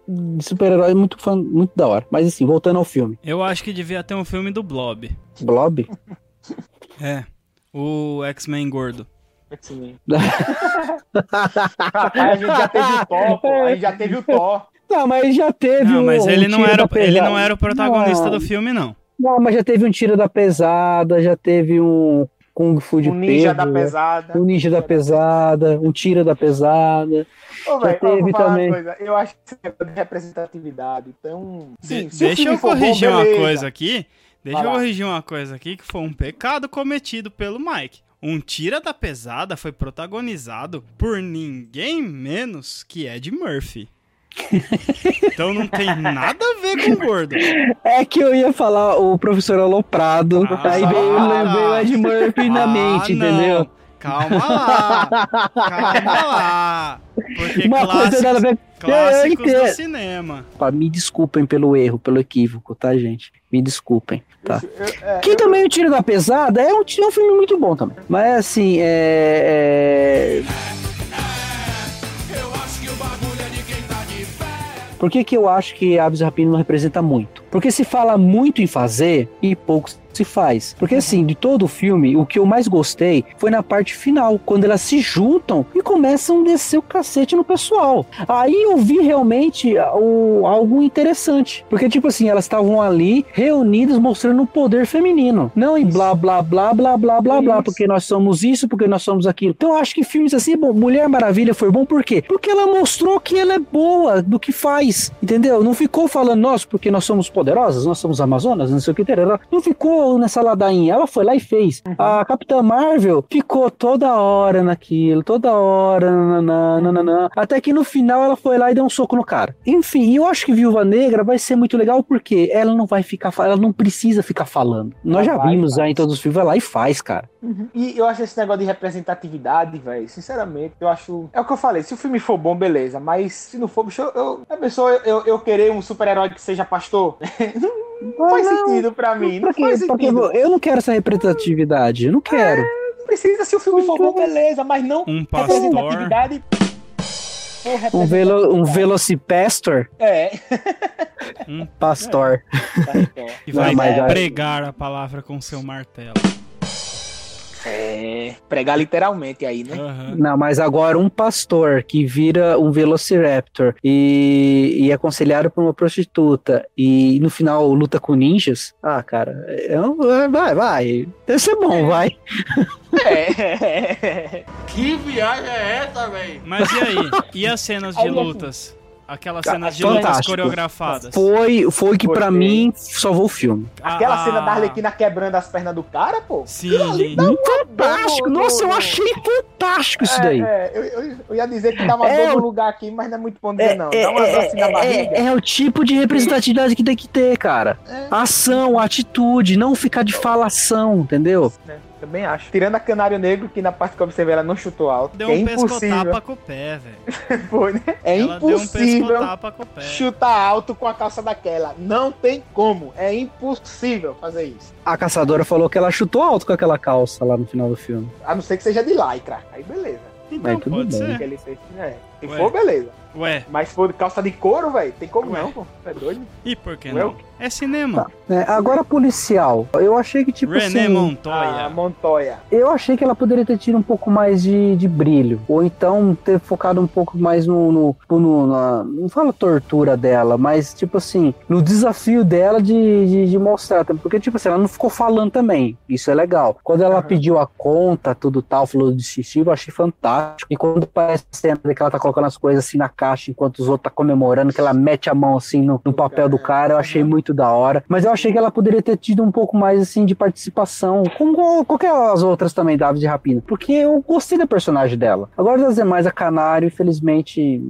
De super-herói muito, fã, muito da hora. Mas assim, voltando ao filme. Eu acho que devia ter um filme do Blob. Blob? é. O X-Men gordo. X-Men. a gente já teve o Thor, pô. A gente já teve o Thor. Não, mas já teve Não, mas um, ele, um não era, ele não era o protagonista não. do filme, não. Não, mas já teve um tiro da pesada, já teve um Kung Fu de um ninja da pesada. Um ninja da pesada, um tiro da pesada. Ô, véio, teve também. Eu acho que é de representatividade. Então, sim, de deixa eu corrigir bom, uma coisa aqui. Deixa eu corrigir uma coisa aqui que foi um pecado cometido pelo Mike. Um Tira da Pesada foi protagonizado por ninguém menos que Ed Murphy. Então não tem nada a ver com gordo. É que eu ia falar o professor Aloprado, ah, aí veio, ah, veio Ed Murphy ah, na mente, não. entendeu? Calma lá, calma lá. Porque Uma clássicos, coisa nada a ver. clássicos do cinema. Me desculpem pelo erro, pelo equívoco, tá, gente? Me desculpem, tá? É, que também o Tiro da Pesada é um, é um filme muito bom também. Mas assim, é... é... Por que, que eu acho que Aves Rapina não representa muito? Porque se fala muito em fazer e pouco se faz. Porque assim, de todo o filme, o que eu mais gostei foi na parte final, quando elas se juntam e começam a descer o cacete no pessoal. Aí eu vi realmente o, algo interessante. Porque, tipo assim, elas estavam ali reunidas mostrando o poder feminino. Não em blá, blá, blá, blá, blá, blá, blá, porque nós somos isso, porque nós somos aquilo. Então eu acho que filmes assim, bom, Mulher Maravilha foi bom por quê? Porque ela mostrou que ela é boa do que faz, entendeu? Não ficou falando, nossa, porque nós somos poderosas, nós somos Amazonas, não sei o que, não ficou nessa ladainha, ela foi lá e fez. A Capitã Marvel ficou toda hora naquilo, toda hora, nananã, nananã, até que no final ela foi lá e deu um soco no cara. Enfim, eu acho que Viúva Negra vai ser muito legal porque ela não vai ficar, ela não precisa ficar falando. Nós Ela já vai, vimos já em todos os filmes, vai lá e faz, cara. E eu acho esse negócio de representatividade, velho, sinceramente, eu acho. É o que eu falei, se o filme for bom, beleza. Mas se não for, bicho, eu, eu, a pessoa, eu, eu querer um super-herói que seja pastor, não faz não. sentido pra mim. Não Pra Porque sentido. eu não quero essa representatividade, eu não quero. Não precisa, se o filme for bom, beleza, mas não Um pastor. representatividade. Um, velo, um velocipastor, É. Um pastor. que Não, vai aí- pregar a palavra com seu martelo. É. Pregar literalmente aí, né? Aham. Não, mas agora um pastor que vira um Velociraptor e, e é aconselhado por uma prostituta e no final luta com ninjas. Ah, cara, é um- vai, vai. Deve ser bom, vai. É. Que viagem é essa, velho? Mas e aí? E as cenas de assim, lutas? Aquelas cenas de lutas fantástico. coreografadas? Foi, foi que pra Gostei. mim salvou o filme. Aquela Ah, cena da Arlequina quebrando as pernas do cara, pô. Sim. Fantástico! no- Nossa, eu achei fantástico isso É, daí. é, eu, eu- eu ia dizer que dá uma É, dor no lugar aqui, mas não é muito bom dizer, É, não. é, Dá uma dor assim na é, barriga. é, é o tipo de representatividade que tem que ter, cara. É. Ação, atitude, não ficar de falação, entendeu? né? Também acho. Tirando a Canário Negro, que na parte que eu observei ela não chutou alto. Deu é um impossível. pescotapa com o pé, velho. Foi, né? É Ela deu um impossível pescotapa com o pé. chutar alto com a calça daquela. Não tem como. É impossível fazer isso. A caçadora falou que ela chutou alto com aquela calça lá no final do filme. A não ser que seja de lycra. Aí beleza. Então, Mas tudo pode bem. Ser. ele fez, é. Se Ué. for, beleza. Ué, Mas se for de calça de couro, velho, tem como Ué. não, pô. É doido. e por que Ué, não? É cinema. É, agora policial. Eu achei que, tipo René assim. Montoya. Ah, Montoya. Eu achei que ela poderia ter tido um pouco mais de, de brilho. Ou então ter focado um pouco mais no. no, no- na- não fala tortura dela, mas tipo assim, no desafio dela de, de, de mostrar. Porque, tipo assim, ela não ficou falando também. Isso é legal. Quando ela Aham. pediu a conta, tudo tal, falou de xixi, eu achei fantástico. E quando parece a cena que ela tá colocando as coisas assim na caixa enquanto os outros tá comemorando, que ela mete a mão assim no, no papel do cara, eu achei muito da hora. Mas eu achei que ela poderia ter tido um pouco mais assim de participação, como qualquer as outras também da Aves de Rapina, porque eu gostei da personagem dela. Agora das demais, a Canário, infelizmente,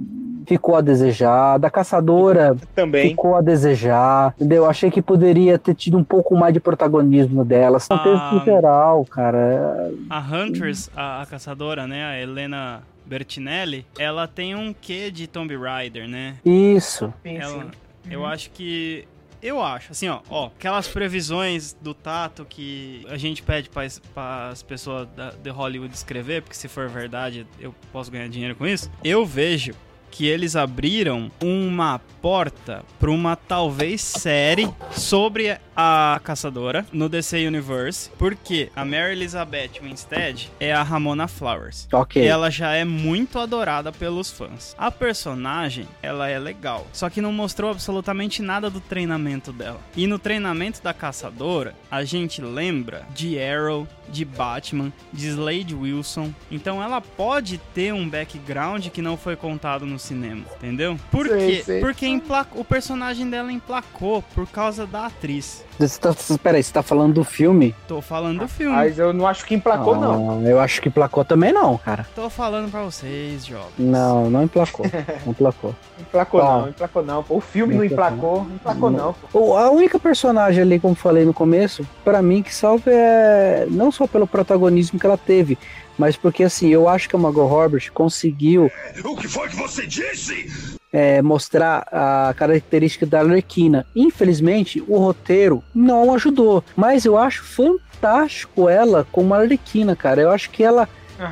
ficou a desejar. Da Caçadora, Também. ficou a desejar, entendeu? Achei que poderia ter tido um pouco mais de protagonismo dela. Não teve Ah. no geral, cara. A Huntress, a, a caçadora, né? A Helena Bertinelli, ela tem um quê de Tomb Raider, né? Isso. Ela, eu acho que. Eu acho, assim, ó, ó, aquelas previsões do Tato que a gente pede para as pessoas da, de Hollywood escrever, porque se for verdade eu posso ganhar dinheiro com isso. Eu vejo que eles abriram uma porta para uma talvez série sobre a caçadora no DC Universe, porque a Mary Elizabeth Winstead é a Ramona Flowers. Ok. E ela já é muito adorada pelos fãs. A personagem, ela é legal. Só que não mostrou absolutamente nada do treinamento dela. E no treinamento da caçadora, a gente lembra de Arrow, de Batman, de Slade Wilson. Então ela pode ter um background que não foi contado no cinema, entendeu? Por Sei, quê? sei. Porque empla- o personagem dela emplacou por causa da atriz. Você tá, peraí, você tá falando do filme? Tô falando do filme. Mas eu não acho que emplacou, não. Ah, Eu acho que emplacou também não, cara. Tô falando pra vocês, jovens. Não, não emplacou. Não emplacou. Emplacou Tá. não, emplacou não. O filme Não não emplacou. emplacou, emplacou não. pô. O- A única personagem ali, como falei no começo, pra mim que salva é não só pelo protagonismo que ela teve, mas porque assim, eu acho que a Margot Robbie conseguiu O que foi que você disse? é, mostrar a característica da Arlequina. Infelizmente, o roteiro não ajudou, mas eu acho fantástico ela como Arlequina, cara. Eu acho que ela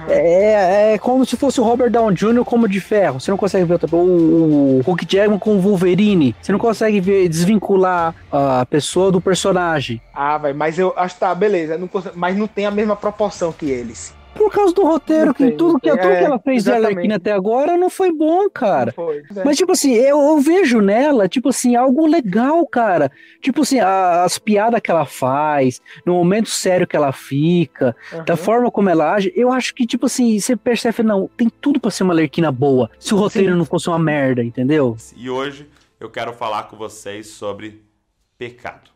é, é como se fosse o Robert Downey Jr. como de ferro. Você não consegue ver o, o, o Hulk Jackman com o Wolverine. Você não consegue ver desvincular a pessoa do personagem. Ah, vai, mas eu acho que tá, beleza. não consigo- mas não tem a mesma proporção que eles. Por causa do roteiro, que tudo, que, tudo que É, ela fez de exatamente. Arlequina até agora não foi bom, cara. Não foi. Mas, tipo assim, eu, eu vejo nela, tipo assim, algo legal, cara. Tipo assim, a- as piadas que ela faz, no momento sério que ela fica, Uhum. da forma como ela age, eu acho que, tipo assim, você percebe, não, tem tudo pra ser uma Lerquina boa, se o roteiro Sim. não fosse uma merda, entendeu? E hoje eu quero falar com vocês sobre pecado.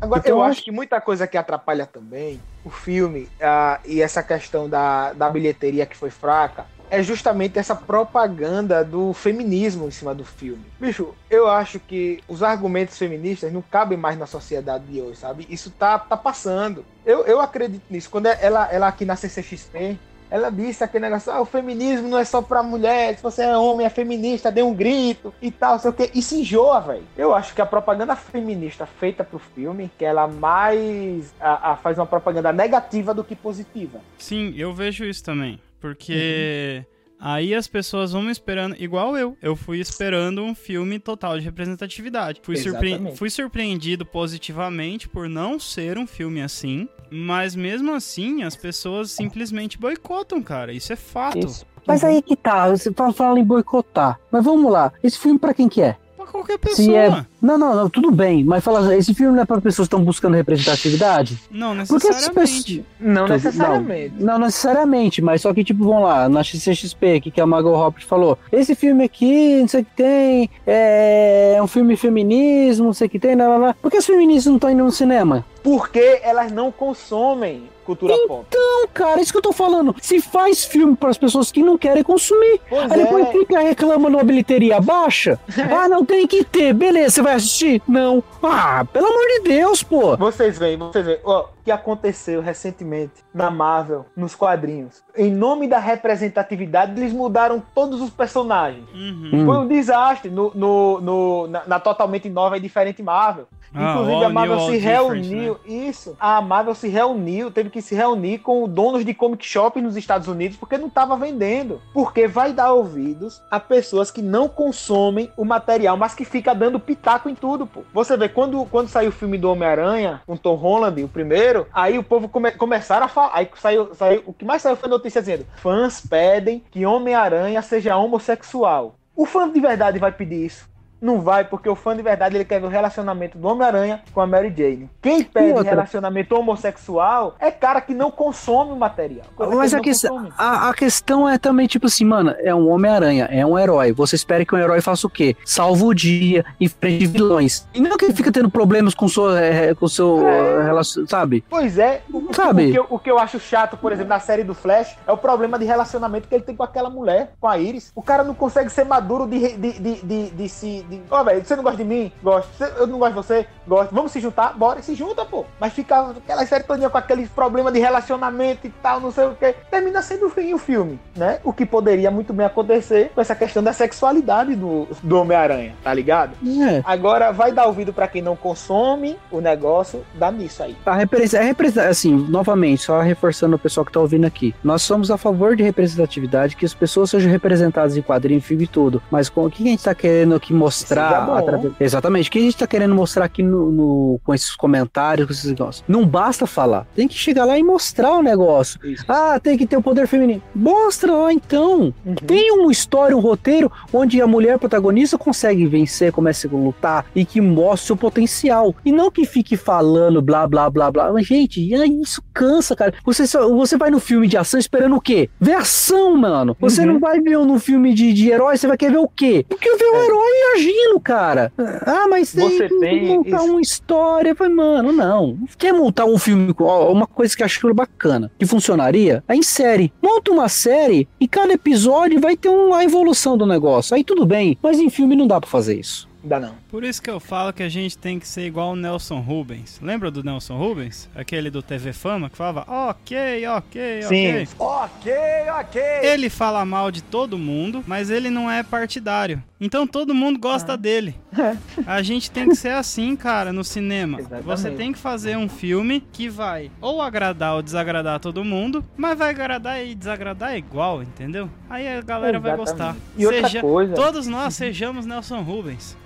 Agora, Então, eu acho que muita coisa que atrapalha também o filme ah, e essa questão da, da bilheteria que foi fraca é justamente essa propaganda do feminismo em cima do filme. Bicho, eu acho que os argumentos feministas não cabem mais na sociedade de hoje, sabe? Isso tá, tá passando. Eu, eu acredito nisso. Quando ela, ela aqui na CCXP, ela disse aquele negócio, ah, o feminismo não é só pra mulher, se você é homem, é feminista, dê um grito e tal, sei o que. Isso enjoa, velho. Eu acho que a propaganda feminista feita pro filme, que ela mais a, a faz uma propaganda negativa do que positiva. Sim, eu vejo isso também. Porque aí as pessoas vão me esperando, igual eu. Eu fui esperando um filme total de representatividade. Fui, surpre- fui surpreendido positivamente por não ser um filme assim. Mas mesmo assim, as pessoas simplesmente boicotam, cara. Isso é fato. Isso. Mas aí que tá, você fala, fala em boicotar. Mas vamos lá, esse filme pra quem que é? Qualquer Se pessoa. é... Não, não, não, tudo bem, mas fala, esse filme não é para pessoas que estão buscando representatividade? Não Porque essas necessariamente. Não Tudo- necessariamente. Não, não necessariamente, mas só que, tipo, vamos lá, na CCXP aqui que a Margot Robbie falou, esse filme aqui, não sei o que tem, é, é um filme feminismo, não sei o que tem, lá, lá, lá. Por que os feministas não estão indo no cinema? Porque elas não consomem cultura pop. Não, cara, isso que eu tô falando. Se faz filme para as pessoas que não querem consumir, Pois aí depois é. fica reclamando uma bilheteria baixa. ah, não tem que ter, beleza, você vai assistir? Não. Ah, pelo amor de Deus, pô. Vocês veem, vocês veem. Ó, que aconteceu recentemente na Marvel, nos quadrinhos. Em nome da representatividade, eles mudaram todos os personagens. Uhum. Hum. Foi um desastre no, no, no- na, na totalmente nova e diferente Marvel. Ah, Inclusive, a Marvel se reuniu. né? Isso. A Marvel se reuniu, teve que se reunir com donos de comic shop nos Estados Unidos, porque não estava vendendo. Porque vai dar ouvidos a pessoas que não consomem o material, mas que fica dando pitaco em tudo, pô. Você vê, quando, quando saiu o filme do Homem-Aranha, com Tom Holland, o primeiro, aí o povo come, começaram a falar. Aí saiu, saiu. O que mais saiu foi notícia dizendo: fãs pedem que Homem-Aranha seja homossexual. O fã de verdade vai pedir isso. Não vai, porque o fã de verdade ele quer ver o relacionamento do Homem-Aranha com a Mary Jane. Quem pede relacionamento homossexual é cara que não consome o material. Mas a, que- a, a questão é também, tipo assim, mano, é um Homem-Aranha, é um herói. Você espera que um herói faça o quê? Salva o dia e frente vilões. E não que ele fica tendo problemas com o seu, é, com seu É. relacion, sabe? Pois é, o, o- Sabe? O, que eu, o que eu acho chato, por exemplo, na série do Flash, é o problema de relacionamento que ele tem com aquela mulher, com a Iris. O cara não consegue ser maduro de, de, de, de, de se. De- Ó, velho, você não gosta de mim? Gosto. Eu não gosto de você? Gosto. Vamos se juntar? Bora, se junta, pô. Mas fica aquela série com aqueles problemas de relacionamento e tal, não sei o que. Termina sendo ruim o filme, né? O que poderia muito bem acontecer com essa questão da sexualidade do, do Homem-Aranha, tá ligado? É. Agora vai dar ouvido pra quem não consome o negócio, dá nisso aí. A representação, representa assim, novamente, só reforçando o pessoal que tá ouvindo aqui. Nós somos a favor de representatividade, que as pessoas sejam representadas em quadrinho, filme e tudo. Mas com, o que a gente tá querendo aqui Seja mostrar? bom. através- Exatamente. O que a gente tá querendo mostrar aqui no, no- com esses comentários, com esses negócios? Não basta falar. Tem que chegar lá e mostrar o negócio. Isso. Ah, tem que ter o poder feminino. Mostra lá então. Uhum. Tem uma história, um roteiro onde a mulher protagonista consegue vencer, começa a lutar e que mostre seu potencial. E não que fique falando blá blá blá blá. Mas, gente, isso cansa, cara. Você, só- você vai no filme de ação esperando o quê? Ver ação, mano. Você Uhum. não vai ver no filme de, de herói, você vai querer ver o quê? Porque ver o herói agindo, cara. Ah, mas tem Você que tem montar isso. uma história. Vai, mano, não. Quer montar um filme com ó, uma coisa que eu acho bacana, que funcionaria? É em série. Monta uma série e cada episódio vai ter uma evolução do negócio. Aí tudo bem, mas em filme não dá pra fazer isso. Ainda não. Por isso que eu falo que a gente tem que ser igual o Nelson Rubens. Lembra do Nelson Rubens? Aquele do TV Fama que falava ok, ok, ok. Ok, ok. Ele fala mal de todo mundo, mas ele não é partidário. Então todo mundo gosta dele. A gente tem que ser assim, cara, no cinema. Exatamente. Você tem que fazer um filme que vai ou agradar ou desagradar todo mundo, mas vai agradar e desagradar igual, entendeu? Aí a galera vai Exatamente. gostar. E outra coisa- Todos nós sejamos Nelson Rubens.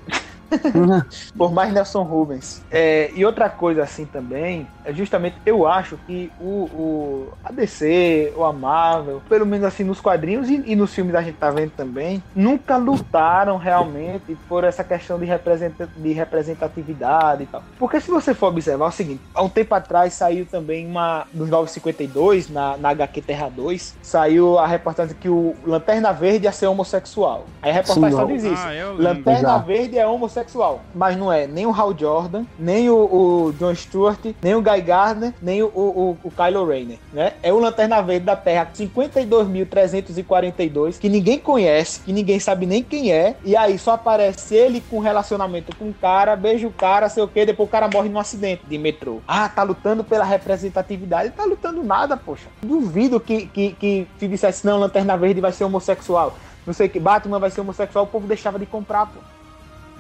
Por mais Nelson Rubens. É, e outra coisa assim também, é justamente, eu acho que o, o a DC, ou a Marvel, pelo menos assim nos quadrinhos e, e nos filmes a gente tá vendo também, nunca lutaram realmente por essa questão de, representa, de representatividade e tal. Porque se você for observar é o seguinte, há um tempo atrás saiu também uma, nos 952, na, na HQ Terra 2, saiu a reportagem que o Lanterna Verde ia ser homossexual. Aí a reportagem Sim, só diz isso. Ah. Lanterna Exato. Verde é homossexual, mas não é nem o Hal Jordan, nem o, o John Stewart, nem o Guy Gardner, nem o, o, o Kylo Rayner, né? É o Lanterna Verde da Terra 52.342, que ninguém conhece, que ninguém sabe nem quem é, e aí só aparece ele com relacionamento com o cara, beija o cara, sei o que, depois o cara morre num acidente de metrô. Ah, tá lutando pela representatividade, tá lutando nada, poxa. Duvido que, que, que se dissesse, não, Lanterna Verde vai ser homossexual, não sei que, Batman vai ser homossexual, o povo deixava de comprar, pô.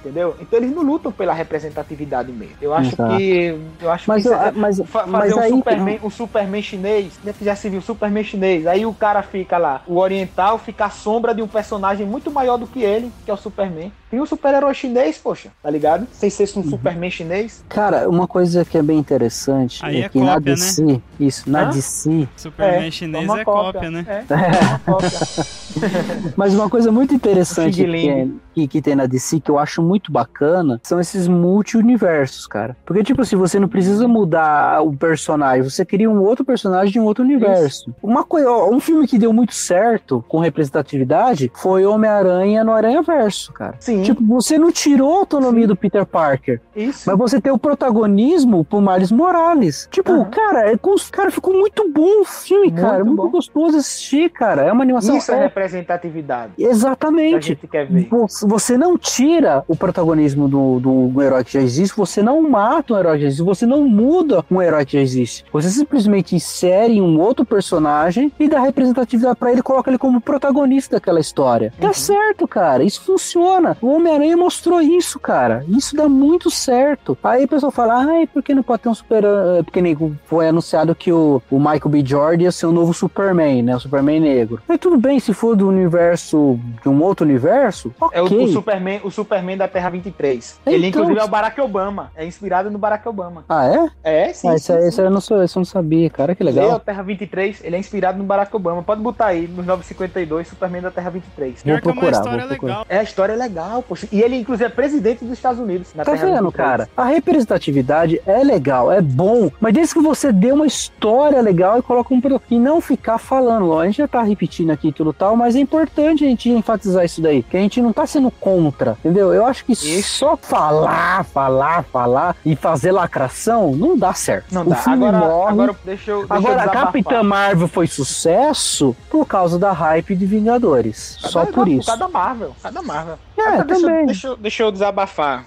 Entendeu? Então eles não lutam pela representatividade mesmo. Eu acho Exato. que. Eu acho Mas, que eu- é- mas, fa- mas fazer um, aí. Superman, um Superman chinês, né, já se viu Superman chinês. Aí o cara fica lá, o oriental fica à sombra de um personagem muito maior do que ele, que é o Superman. Tem um super-herói chinês, poxa, tá ligado? Sem ser um Superman chinês. Cara, uma coisa que é bem interessante Aí é é que na cópia, né? DC, isso, na Hã? DC, Superman chinês uma é cópia, né? É, é uma cópia. mas uma coisa muito interessante que, é- que, que tem na DC que eu acho muito bacana são esses multi-universos, cara. Porque, tipo assim, você não precisa mudar o personagem, você cria um outro personagem de um outro universo. Uma coisa, ó, um filme que deu muito certo com representatividade foi Homem-Aranha no Aranha Verso, cara. Sim, Tipo, você não tirou a autonomia do Peter Parker. isso. Mas você tem o protagonismo pro Miles Morales. Tipo, Aham. cara, é, com- cara, ficou muito bom o filme, Muito cara. Muito bom. gostoso assistir, cara. É uma animação. Isso é é- representatividade que a Exatamente. gente quer ver. Você- Você não tira o protagonismo do, do herói que já existe, você não mata um herói que já existe, você não muda um herói que já existe. Você simplesmente insere um outro personagem e dá representatividade pra ele, coloca ele como protagonista daquela história. Tá Uhum. certo, cara. Isso funciona. O Homem-Aranha mostrou isso, cara. Isso dá muito certo. Aí o pessoal fala, ai, por que não pode ter um super. eh, Porque nem foi anunciado que o, o Michael B. Jordan ia ser o novo Superman, né? O Superman negro. Mas tudo bem, se for do universo, de um outro universo, ok. É o, o Superman, o Superman da Terra 23. Ele, Então- inclusive, é o Barack Obama. É inspirado no Barack Obama. Ah, é? É, sim. ah, sim, esse, aí- sim. esse eu não, sou, esse eu não sabia, cara, que Ele é legal. o Terra 23, ele é inspirado no Barack Obama. Pode botar aí, nos 952, Superman da Terra 23. Vou é uma procurar, história vou procurar. legal. É, a história é legal, poxa. E ele, inclusive, é presidente dos Estados Unidos. Na Tá Terra vendo, 23. cara? A representatividade é legal, é bom, mas desde que você dê uma história legal e coloca um produto. E não ficar falando, ó, a gente já tá repetindo aqui tudo tal, mas é importante a gente enfatizar isso daí, que a gente não tá sendo contra, entendeu? Eu acho que Isso. só falar, falar, falar e fazer lacração não dá certo. Não o dá. filme Agora, morre. agora deixa eu. Deixa eu Agora, a desabafar. Capitã Marvel foi sucesso por causa da hype de Vingadores. Cada- Só por isso. Cada Marvel. Cada Marvel. É, Agora, deixa, eu- também. deixa, eu- deixa eu desabafar.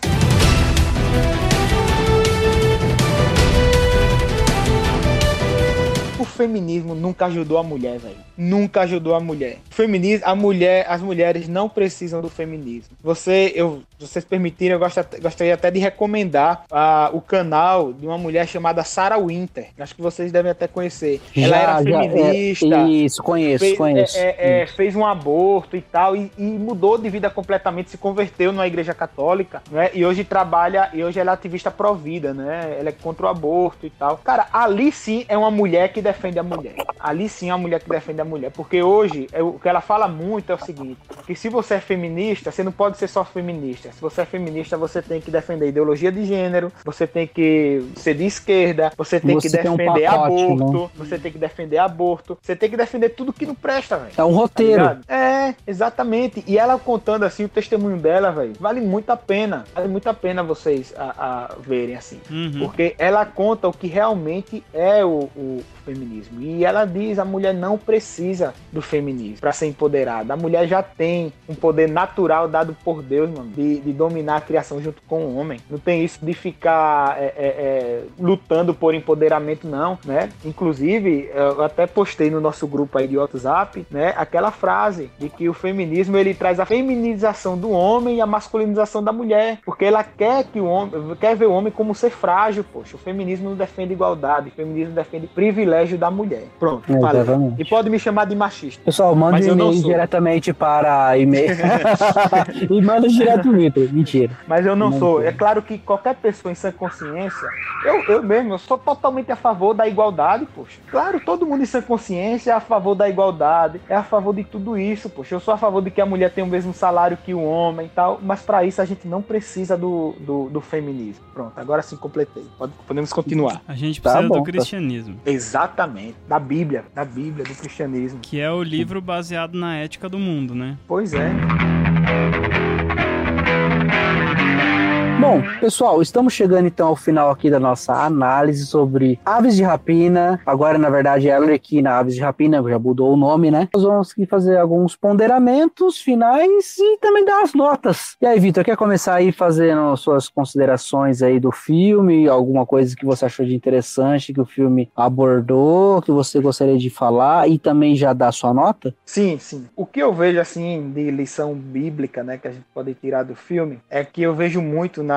O feminismo nunca ajudou a mulher, velho. Nunca ajudou a mulher. Feminismo, a mulher, as mulheres não precisam do feminismo. Você, eu, se vocês permitirem, eu gosto, gostaria até de recomendar ah, o canal de uma mulher chamada Sarah Winter. Acho que vocês devem até conhecer. Ela era é, feminista. isso, conheço, fez, conheço. é, é, é, fez um aborto e tal, e, e mudou de vida completamente, se converteu numa igreja católica, né? E hoje trabalha, e hoje ela é ativista pró-vida, né? Ela é contra o aborto e tal. Cara, ali sim é uma mulher que defende a mulher. Ali sim é uma mulher que defende a mulher. Porque hoje, é, o que ela fala muito é o seguinte: que se você é feminista, você não pode ser só feminista. Se você é feminista, você tem que defender ideologia de gênero, você tem que ser de esquerda, você tem Você que tem um defender pacote, aborto, né? você tem que defender aborto, você tem que defender tudo que não presta, velho. É um Tá roteiro. ligado? é, exatamente. E ela contando assim o testemunho dela, velho, vale muito a pena. Vale muito a pena vocês a, a verem assim. Uhum. Porque ela conta o que realmente é o, o feminismo. E ela diz: a mulher não precisa do feminismo para ser empoderada. A mulher já tem um poder natural dado por Deus, mano, de, de dominar a criação junto com o homem. Não tem isso de ficar é, é, é, lutando por empoderamento, não, né? Inclusive, eu até postei no nosso grupo aí de WhatsApp, né? Aquela frase de que o feminismo ele traz a feminização do homem e a masculinização da mulher, porque ela quer que o homem quer ver o homem como ser frágil, poxa. O feminismo não defende igualdade, o feminismo defende privilégio privilégio da mulher. Pronto, falei. Exatamente. E pode me chamar de machista. Pessoal, manda um e-mail diretamente para e-mail. e manda direto Vitor. Mentira. Mas eu não Não sou. É claro que qualquer pessoa em sã consciência, eu, eu mesmo, eu sou totalmente a favor da igualdade, poxa. Claro, todo mundo em sã consciência é a favor da igualdade, é a favor de tudo isso, poxa. Eu sou a favor de que a mulher tenha o mesmo salário que o homem e tal, mas para isso a gente não precisa do, do, do feminismo. Pronto, agora sim completei. Pode- podemos continuar. A gente Tá precisa bom, do tá. cristianismo. Exatamente. Da Bíblia, da Bíblia, do cristianismo. Que é o livro baseado na ética do mundo, né? Pois é. Bom, pessoal, estamos chegando então ao final aqui da nossa análise sobre Aves de Rapina. Agora, na verdade, é Arlequina Aves de Rapina, já mudou o nome, né? Nós vamos aqui fazer alguns ponderamentos finais e também dar as notas. E aí, Vitor, quer começar aí fazendo suas considerações aí do filme? Alguma coisa que você achou de interessante que o filme abordou, que você gostaria de falar e também já dar sua nota? Sim, sim. O que eu vejo assim de lição bíblica, né, que a gente pode tirar do filme, é que eu vejo muito na,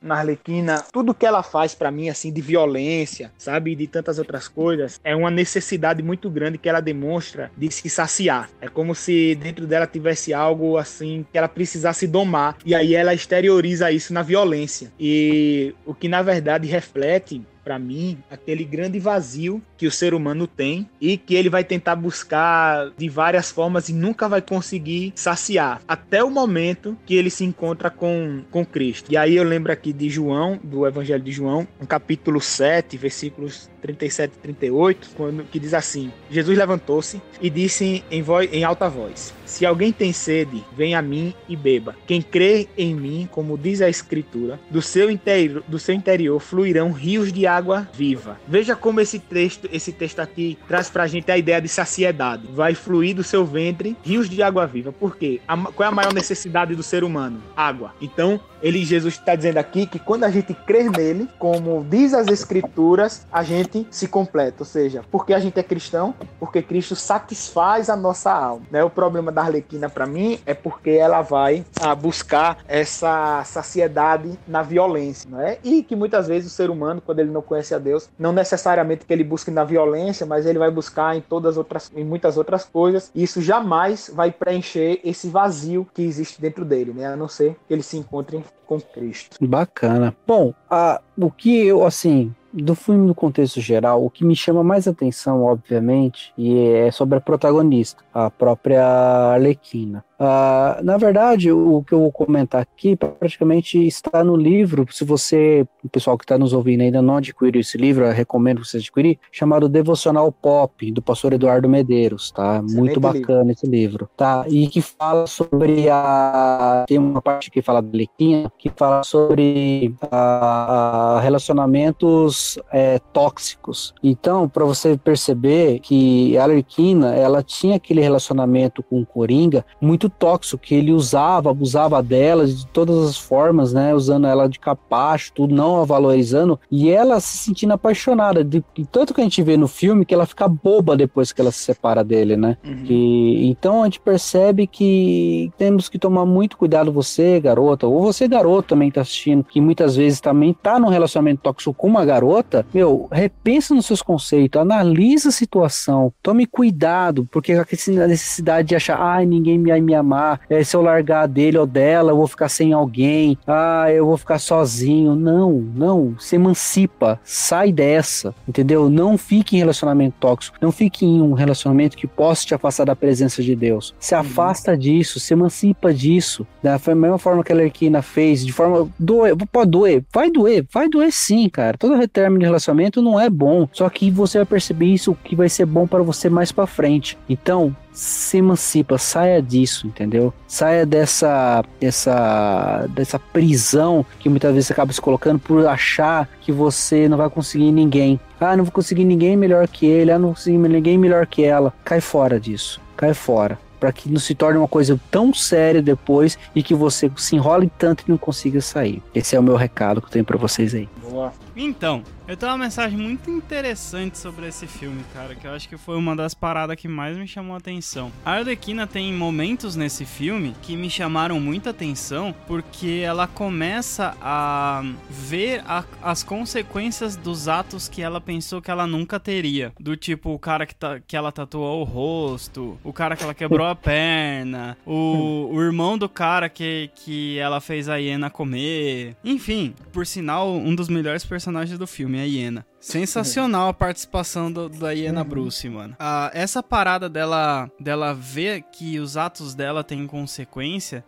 na Arlequina tudo que ela faz pra mim assim de violência, sabe, de tantas outras coisas, é uma necessidade muito grande que ela demonstra de se saciar. É como se dentro dela tivesse algo assim que ela precisasse domar e aí ela exterioriza isso na violência. E o que na verdade reflete para mim, aquele grande vazio que o ser humano tem e que ele vai tentar buscar de várias formas e nunca vai conseguir saciar, até o momento que ele se encontra com, com Cristo. E aí eu lembro aqui de João, do Evangelho de João, no capítulo 7, versículos 37 e 38, quando, que diz assim: Jesus levantou-se e disse em, voz, em alta voz: Se alguém tem sede, venha a mim e beba. Quem crê em mim, como diz a Escritura, do seu interior, do seu interior fluirão rios de água viva. Veja como esse texto, esse texto aqui traz pra gente a ideia de saciedade. Vai fluir do seu ventre rios de água viva. Por quê? A qual é a maior necessidade do ser humano? Água. Então, ele Jesus está dizendo aqui que quando a gente crer nele, como diz as escrituras, a gente se completa, ou seja, porque a gente é cristão, porque Cristo satisfaz a nossa alma, né? O problema da Arlequina para mim é porque ela vai ah, buscar essa saciedade na violência, não é? E que muitas vezes o ser humano, quando ele não conhece a Deus, não necessariamente que ele busque na violência, mas ele vai buscar em todas as outras, em muitas outras coisas. E isso jamais vai preencher esse vazio que existe dentro dele, né? A não ser que ele se encontre com Cristo. Bacana. Bom, a, o que eu, assim, do filme no contexto geral, o que me chama mais atenção, obviamente, e é sobre a protagonista, a própria Arlequina. Ah, na verdade, o que eu vou comentar aqui praticamente está no livro. Se você, o pessoal que está nos ouvindo ainda não adquiriu esse livro, eu recomendo você adquirir, chamado Devocional Pop, do pastor Eduardo Medeiros, tá? Muito bacana esse livro, tá? E que fala sobre a. Tem uma parte que fala da Arlequina, que fala sobre a, a relacionamentos é, tóxicos. Então, para você perceber que a Arlequina, ela tinha aquele relacionamento com o Coringa muito tóxico, que ele usava, abusava dela de todas as formas, né? Usando ela de capacho, tudo, não a valorizando, e ela se sentindo apaixonada. De, tanto que a gente vê no filme que ela fica boba depois que ela se separa dele, né? E, então a gente percebe que temos que tomar muito cuidado, você, garota, ou você, garoto, também tá assistindo, que muitas vezes também tá num relacionamento tóxico com uma garota, meu, repensa nos seus conceitos, analisa a situação, tome cuidado, porque a necessidade de achar, ai, ninguém vai me amar, é, se eu largar dele ou dela, eu vou ficar sem alguém, ah, eu vou ficar sozinho. Não, não, se emancipa, sai dessa, entendeu? Não fique em relacionamento tóxico, não fique em um relacionamento que possa te afastar da presença de Deus. Se afasta disso, se emancipa disso. Da mesma forma que a Lerquina fez, de forma doer, pode doer, vai doer, vai doer sim, cara. Todo término de relacionamento não é bom, só que você vai perceber isso que vai ser bom para você mais para frente. Então, se emancipa, saia disso, entendeu? Saia dessa, dessa, dessa prisão que muitas vezes acaba se colocando por achar que você não vai conseguir ninguém. Ah, não vou conseguir ninguém melhor que ele, ah, não vou conseguir ninguém melhor que ela. Cai fora disso, cai fora. Para que não se torne uma coisa tão séria depois e que você se enrole tanto e não consiga sair. Esse é o meu recado que eu tenho para vocês aí. Boa. Então, eu tenho uma mensagem muito interessante sobre esse filme, cara, que eu acho que foi uma das paradas que mais me chamou a atenção. A Arlequina tem momentos nesse filme que me chamaram muita atenção porque ela começa a ver a, as consequências dos atos que ela pensou que ela nunca teria. Do tipo, o cara que, tá, que ela tatuou o rosto, o cara que ela quebrou a perna, o, o irmão do cara que, que ela fez a hiena comer. Enfim, por sinal, um dos melhores personagens do filme, a hiena. Sensacional a participação do, da hiena Bruce, mano. Ah, essa parada dela, dela ver que os atos dela têm consequência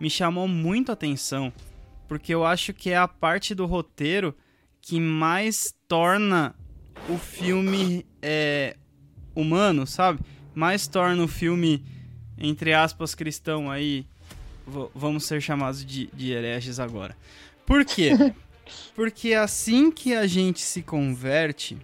me chamou muito a atenção. Porque eu acho que é a parte do roteiro que mais torna o filme é, humano, sabe? Mais torna o filme, entre aspas, cristão aí. Vamos ser chamados de, de hereges agora. Por quê? Porque assim que a gente se converte,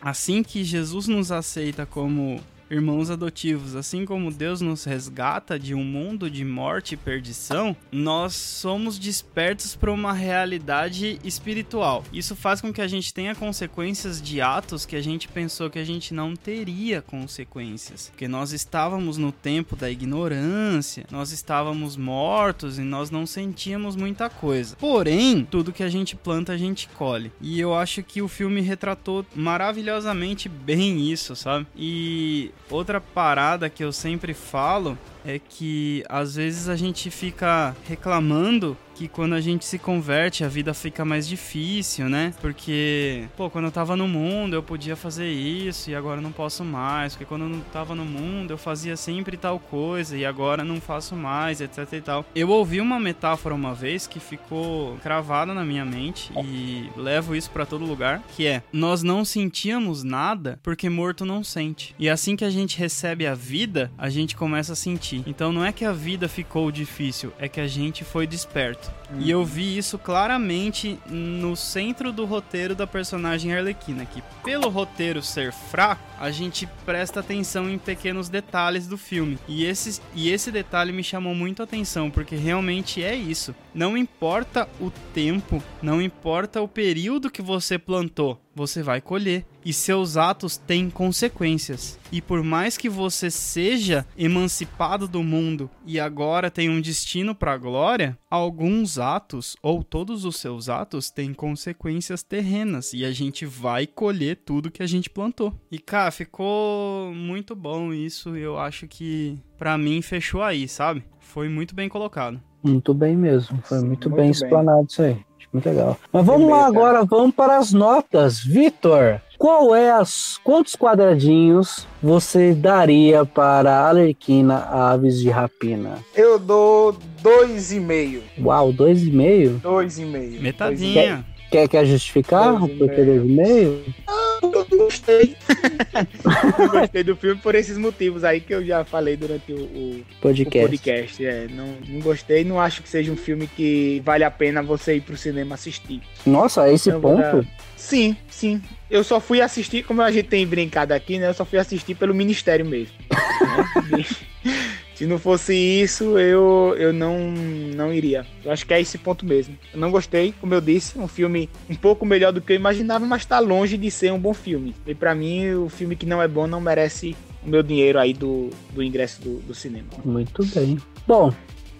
assim que Jesus nos aceita como irmãos adotivos, assim como Deus nos resgata de um mundo de morte e perdição, nós somos despertos para uma realidade espiritual. Isso faz com que a gente tenha consequências de atos que a gente pensou que a gente não teria consequências, porque nós estávamos no tempo da ignorância, nós estávamos mortos e nós não sentíamos muita coisa. Porém, tudo que a gente planta a gente colhe. E eu acho que o filme retratou maravilhosamente bem isso, sabe? E outra parada que eu sempre falo é que às vezes a gente fica reclamando que quando a gente se converte a vida fica mais difícil, né? Porque, pô, quando eu tava no mundo eu podia fazer isso e agora não posso mais. Porque quando eu não tava no mundo eu fazia sempre tal coisa e agora não faço mais, etc e tal. Eu ouvi uma metáfora uma vez que ficou cravada na minha mente e levo isso pra todo lugar, que é: nós não sentíamos nada porque morto não sente. E assim que a gente recebe a vida, a gente começa a sentir. Então não é que a vida ficou difícil, é que a gente foi desperto. E eu vi isso claramente no centro do roteiro da personagem Arlequina, que pelo roteiro ser fraco, a gente presta atenção em pequenos detalhes do filme. E esse, e esse detalhe me chamou muito a atenção, porque realmente é isso. Não importa o tempo, não importa o período que você plantou, você vai colher. E seus atos têm consequências. E por mais que você seja emancipado do mundo e agora tem um destino para a glória, alguns atos ou todos os seus atos têm consequências terrenas e a gente vai colher tudo que a gente plantou. E cara, ficou muito bom isso. Eu acho que para mim fechou aí, sabe? Foi muito bem colocado. Muito bem mesmo. Foi muito, muito bem bem. explanado isso aí. Acho muito legal. Mas vamos Beleza. lá agora, vamos para as notas. Vitor, qual é as quantos quadradinhos você daria para a Alerquina Aves de Rapina? Eu dou dois e meio. Uau, dois e meio? Dois e meio. Metadinha. Quer, quer justificar Dois por que meio. dois e meio? Eu não gostei. não gostei do filme por esses motivos aí que eu já falei durante o, o- o Podcast. podcast. É, não, não gostei, não acho que seja um filme que vale a pena você ir pro cinema assistir. Nossa, a esse Eu vou ponto? dar- Sim, sim. Eu só fui assistir, como a gente tem brincado aqui, né? Eu só fui assistir pelo Ministério mesmo. né? Se não fosse isso, eu, eu não, não iria. Eu acho que é esse ponto mesmo. Eu não gostei, como eu disse, um filme um pouco melhor do que eu imaginava, mas tá longe de ser um bom filme. E pra mim, o filme que não é bom não merece o meu dinheiro aí do, do ingresso do, do cinema. Muito bem. Bom,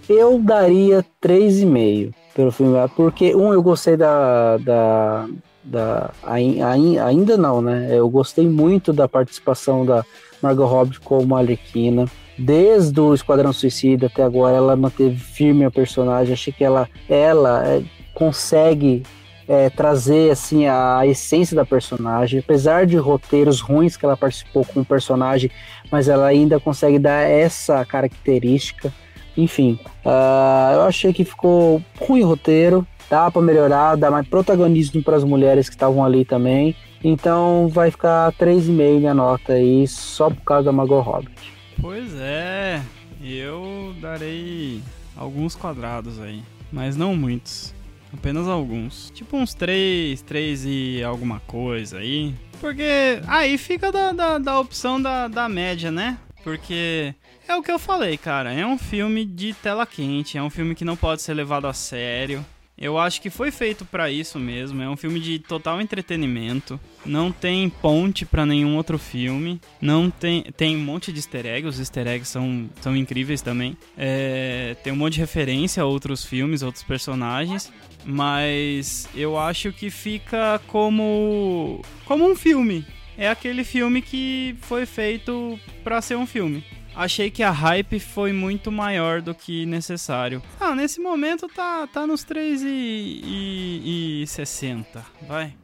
eu daria 3,5 pelo filme, porque um, eu gostei da. da, da ai- ai- ainda não, né? Eu gostei muito da participação da Margot Robbie como Arlequina. Desde o Esquadrão Suicida até agora, ela manteve firme a personagem. Achei que ela, ela é, consegue é, trazer assim a essência da personagem, apesar de roteiros ruins que ela participou com o personagem, mas ela ainda consegue dar essa característica. Enfim, ah, eu achei que ficou ruim o roteiro, dá para melhorar, dá mais protagonismo para as mulheres que estavam ali também. Então vai ficar 3,5 minha nota aí, só por causa da Margot Robbie. Pois é, eu darei alguns quadrados aí, mas não muitos. Apenas alguns. Tipo uns 3, 3 e alguma coisa aí. Porque aí fica da, da, da opção da, da média, né? Porque é o que eu falei, cara. É um filme de tela quente, é um filme que não pode ser levado a sério. Eu acho que foi feito pra isso mesmo. É um filme de total entretenimento. Não tem ponte pra nenhum outro filme. Não tem tem um monte de easter eggs. Os easter eggs são, são incríveis também. É, tem um monte de referência a outros filmes, outros personagens. Mas eu acho que fica como como um filme. É aquele filme que foi feito pra ser um filme. Achei que a hype foi muito maior do que necessário. Ah, nesse momento tá, tá nos 3 e, e, e 60, vai.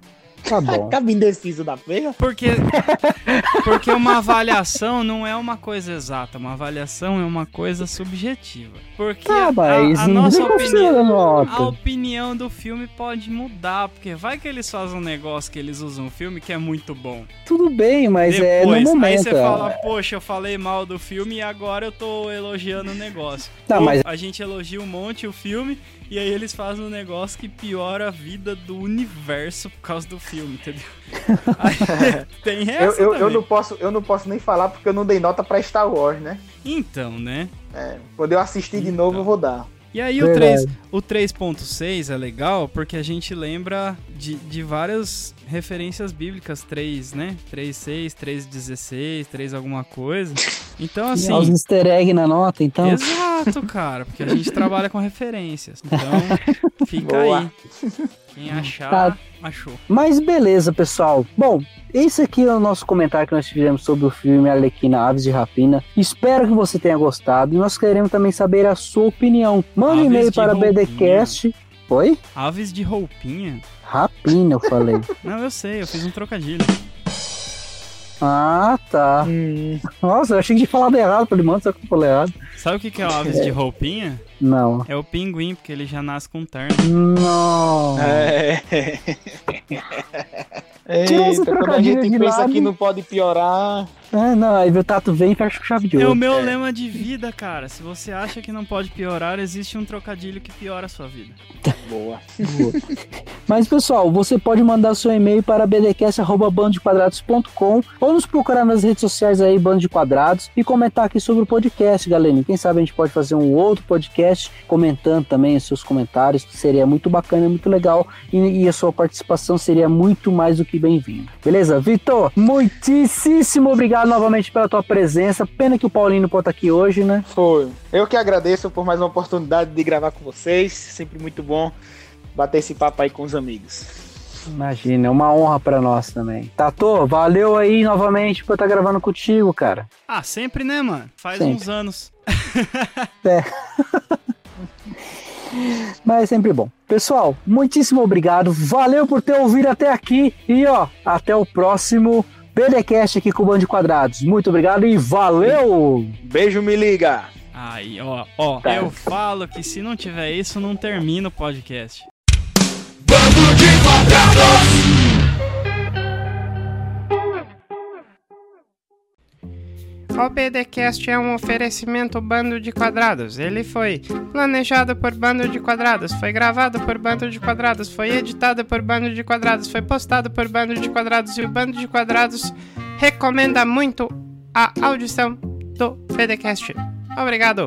Tá bom. Acaba indeciso da feira. Porque, porque uma avaliação não é uma coisa exata, uma avaliação é uma coisa subjetiva. Porque Tá, a, mas a não nossa opinião, a opinião do filme pode mudar, porque vai que eles fazem um negócio que eles usam um filme que é muito bom. Tudo bem, mas é no Depois, momento. aí você é. fala, poxa, eu falei mal do filme e agora eu tô elogiando o negócio. Tá, mas- A gente elogia um monte o filme e aí eles fazem um negócio que piora a vida do universo por causa do filme, entendeu? Aí, tem Eu, essa eu, eu, também. não posso, eu não posso nem falar porque eu não dei nota pra Star Wars, né? Então, né? É, quando eu assistir de novo, eu vou dar. E aí o, Verdade. 3, o 3.6 é legal porque a gente lembra de, de várias referências bíblicas, 3, né? 3.6, 3.16, 3 alguma coisa. Então, assim... Os easter egg na nota, então. Exato, cara, porque a gente trabalha com referências. Então, fica Boa. aí. Quem achar, Tá. achou. Mas beleza, pessoal. Bom, esse aqui é o nosso comentário que nós fizemos sobre o filme Arlequina Aves de Rapina. Espero que você tenha gostado e nós queremos também saber a sua opinião. Manda um e-mail para roupinha. BDcast. Oi? Aves de roupinha? Rapina, eu falei. Não, eu sei, eu fiz um trocadilho. ah, tá. Hum, Nossa, eu achei que tinha falado errado. Falei, mano, eu falei errado? Sabe o que que é o aves de roupinha? Não. É o pinguim, porque ele já nasce com terno. Não. é. Eita, quando a trocadilho gente de pensa lado. que não pode piorar. É, não, aí o Tato vem e fecha com chave de É o ouro. meu lema de vida, cara. Se você acha que não pode piorar, existe um trocadilho que piora a sua vida. Boa. Mas, pessoal, você pode mandar seu e-mail para bdcast.bandodequadrados.com ou nos procurar nas redes sociais aí, Bando de Quadrados, e comentar aqui sobre o podcast, galerinha. Quem sabe a gente pode fazer um outro podcast comentando também os seus comentários, que seria muito bacana, muito legal, e, e a sua participação seria muito mais do que bem-vinda. Beleza? Vitor, muitíssimo obrigado novamente pela tua presença. Pena que o Paulinho não pode estar aqui hoje, né? Foi. Eu que agradeço por mais uma oportunidade de gravar com vocês. Sempre muito bom bater esse papo aí com os amigos. Imagina, é uma honra pra nós também. Tato, valeu aí novamente por estar gravando contigo, cara. Ah, sempre, né, mano? Faz Sempre. uns anos. Mas é sempre bom. Pessoal, muitíssimo obrigado. Valeu por ter ouvido até aqui. E ó, até o próximo BDcast aqui com o Bando de Quadrados. Muito obrigado e valeu! Beijo, me liga! Aí, ó, ó, Tá. eu falo que se não tiver isso, não termina o podcast. O BDcast é um oferecimento Bando de Quadrados. Ele foi planejado por Bando de Quadrados, foi gravado por Bando de Quadrados, foi editado por Bando de Quadrados, foi postado por Bando de Quadrados e o Bando de Quadrados recomenda muito a audição do BDcast. Obrigado!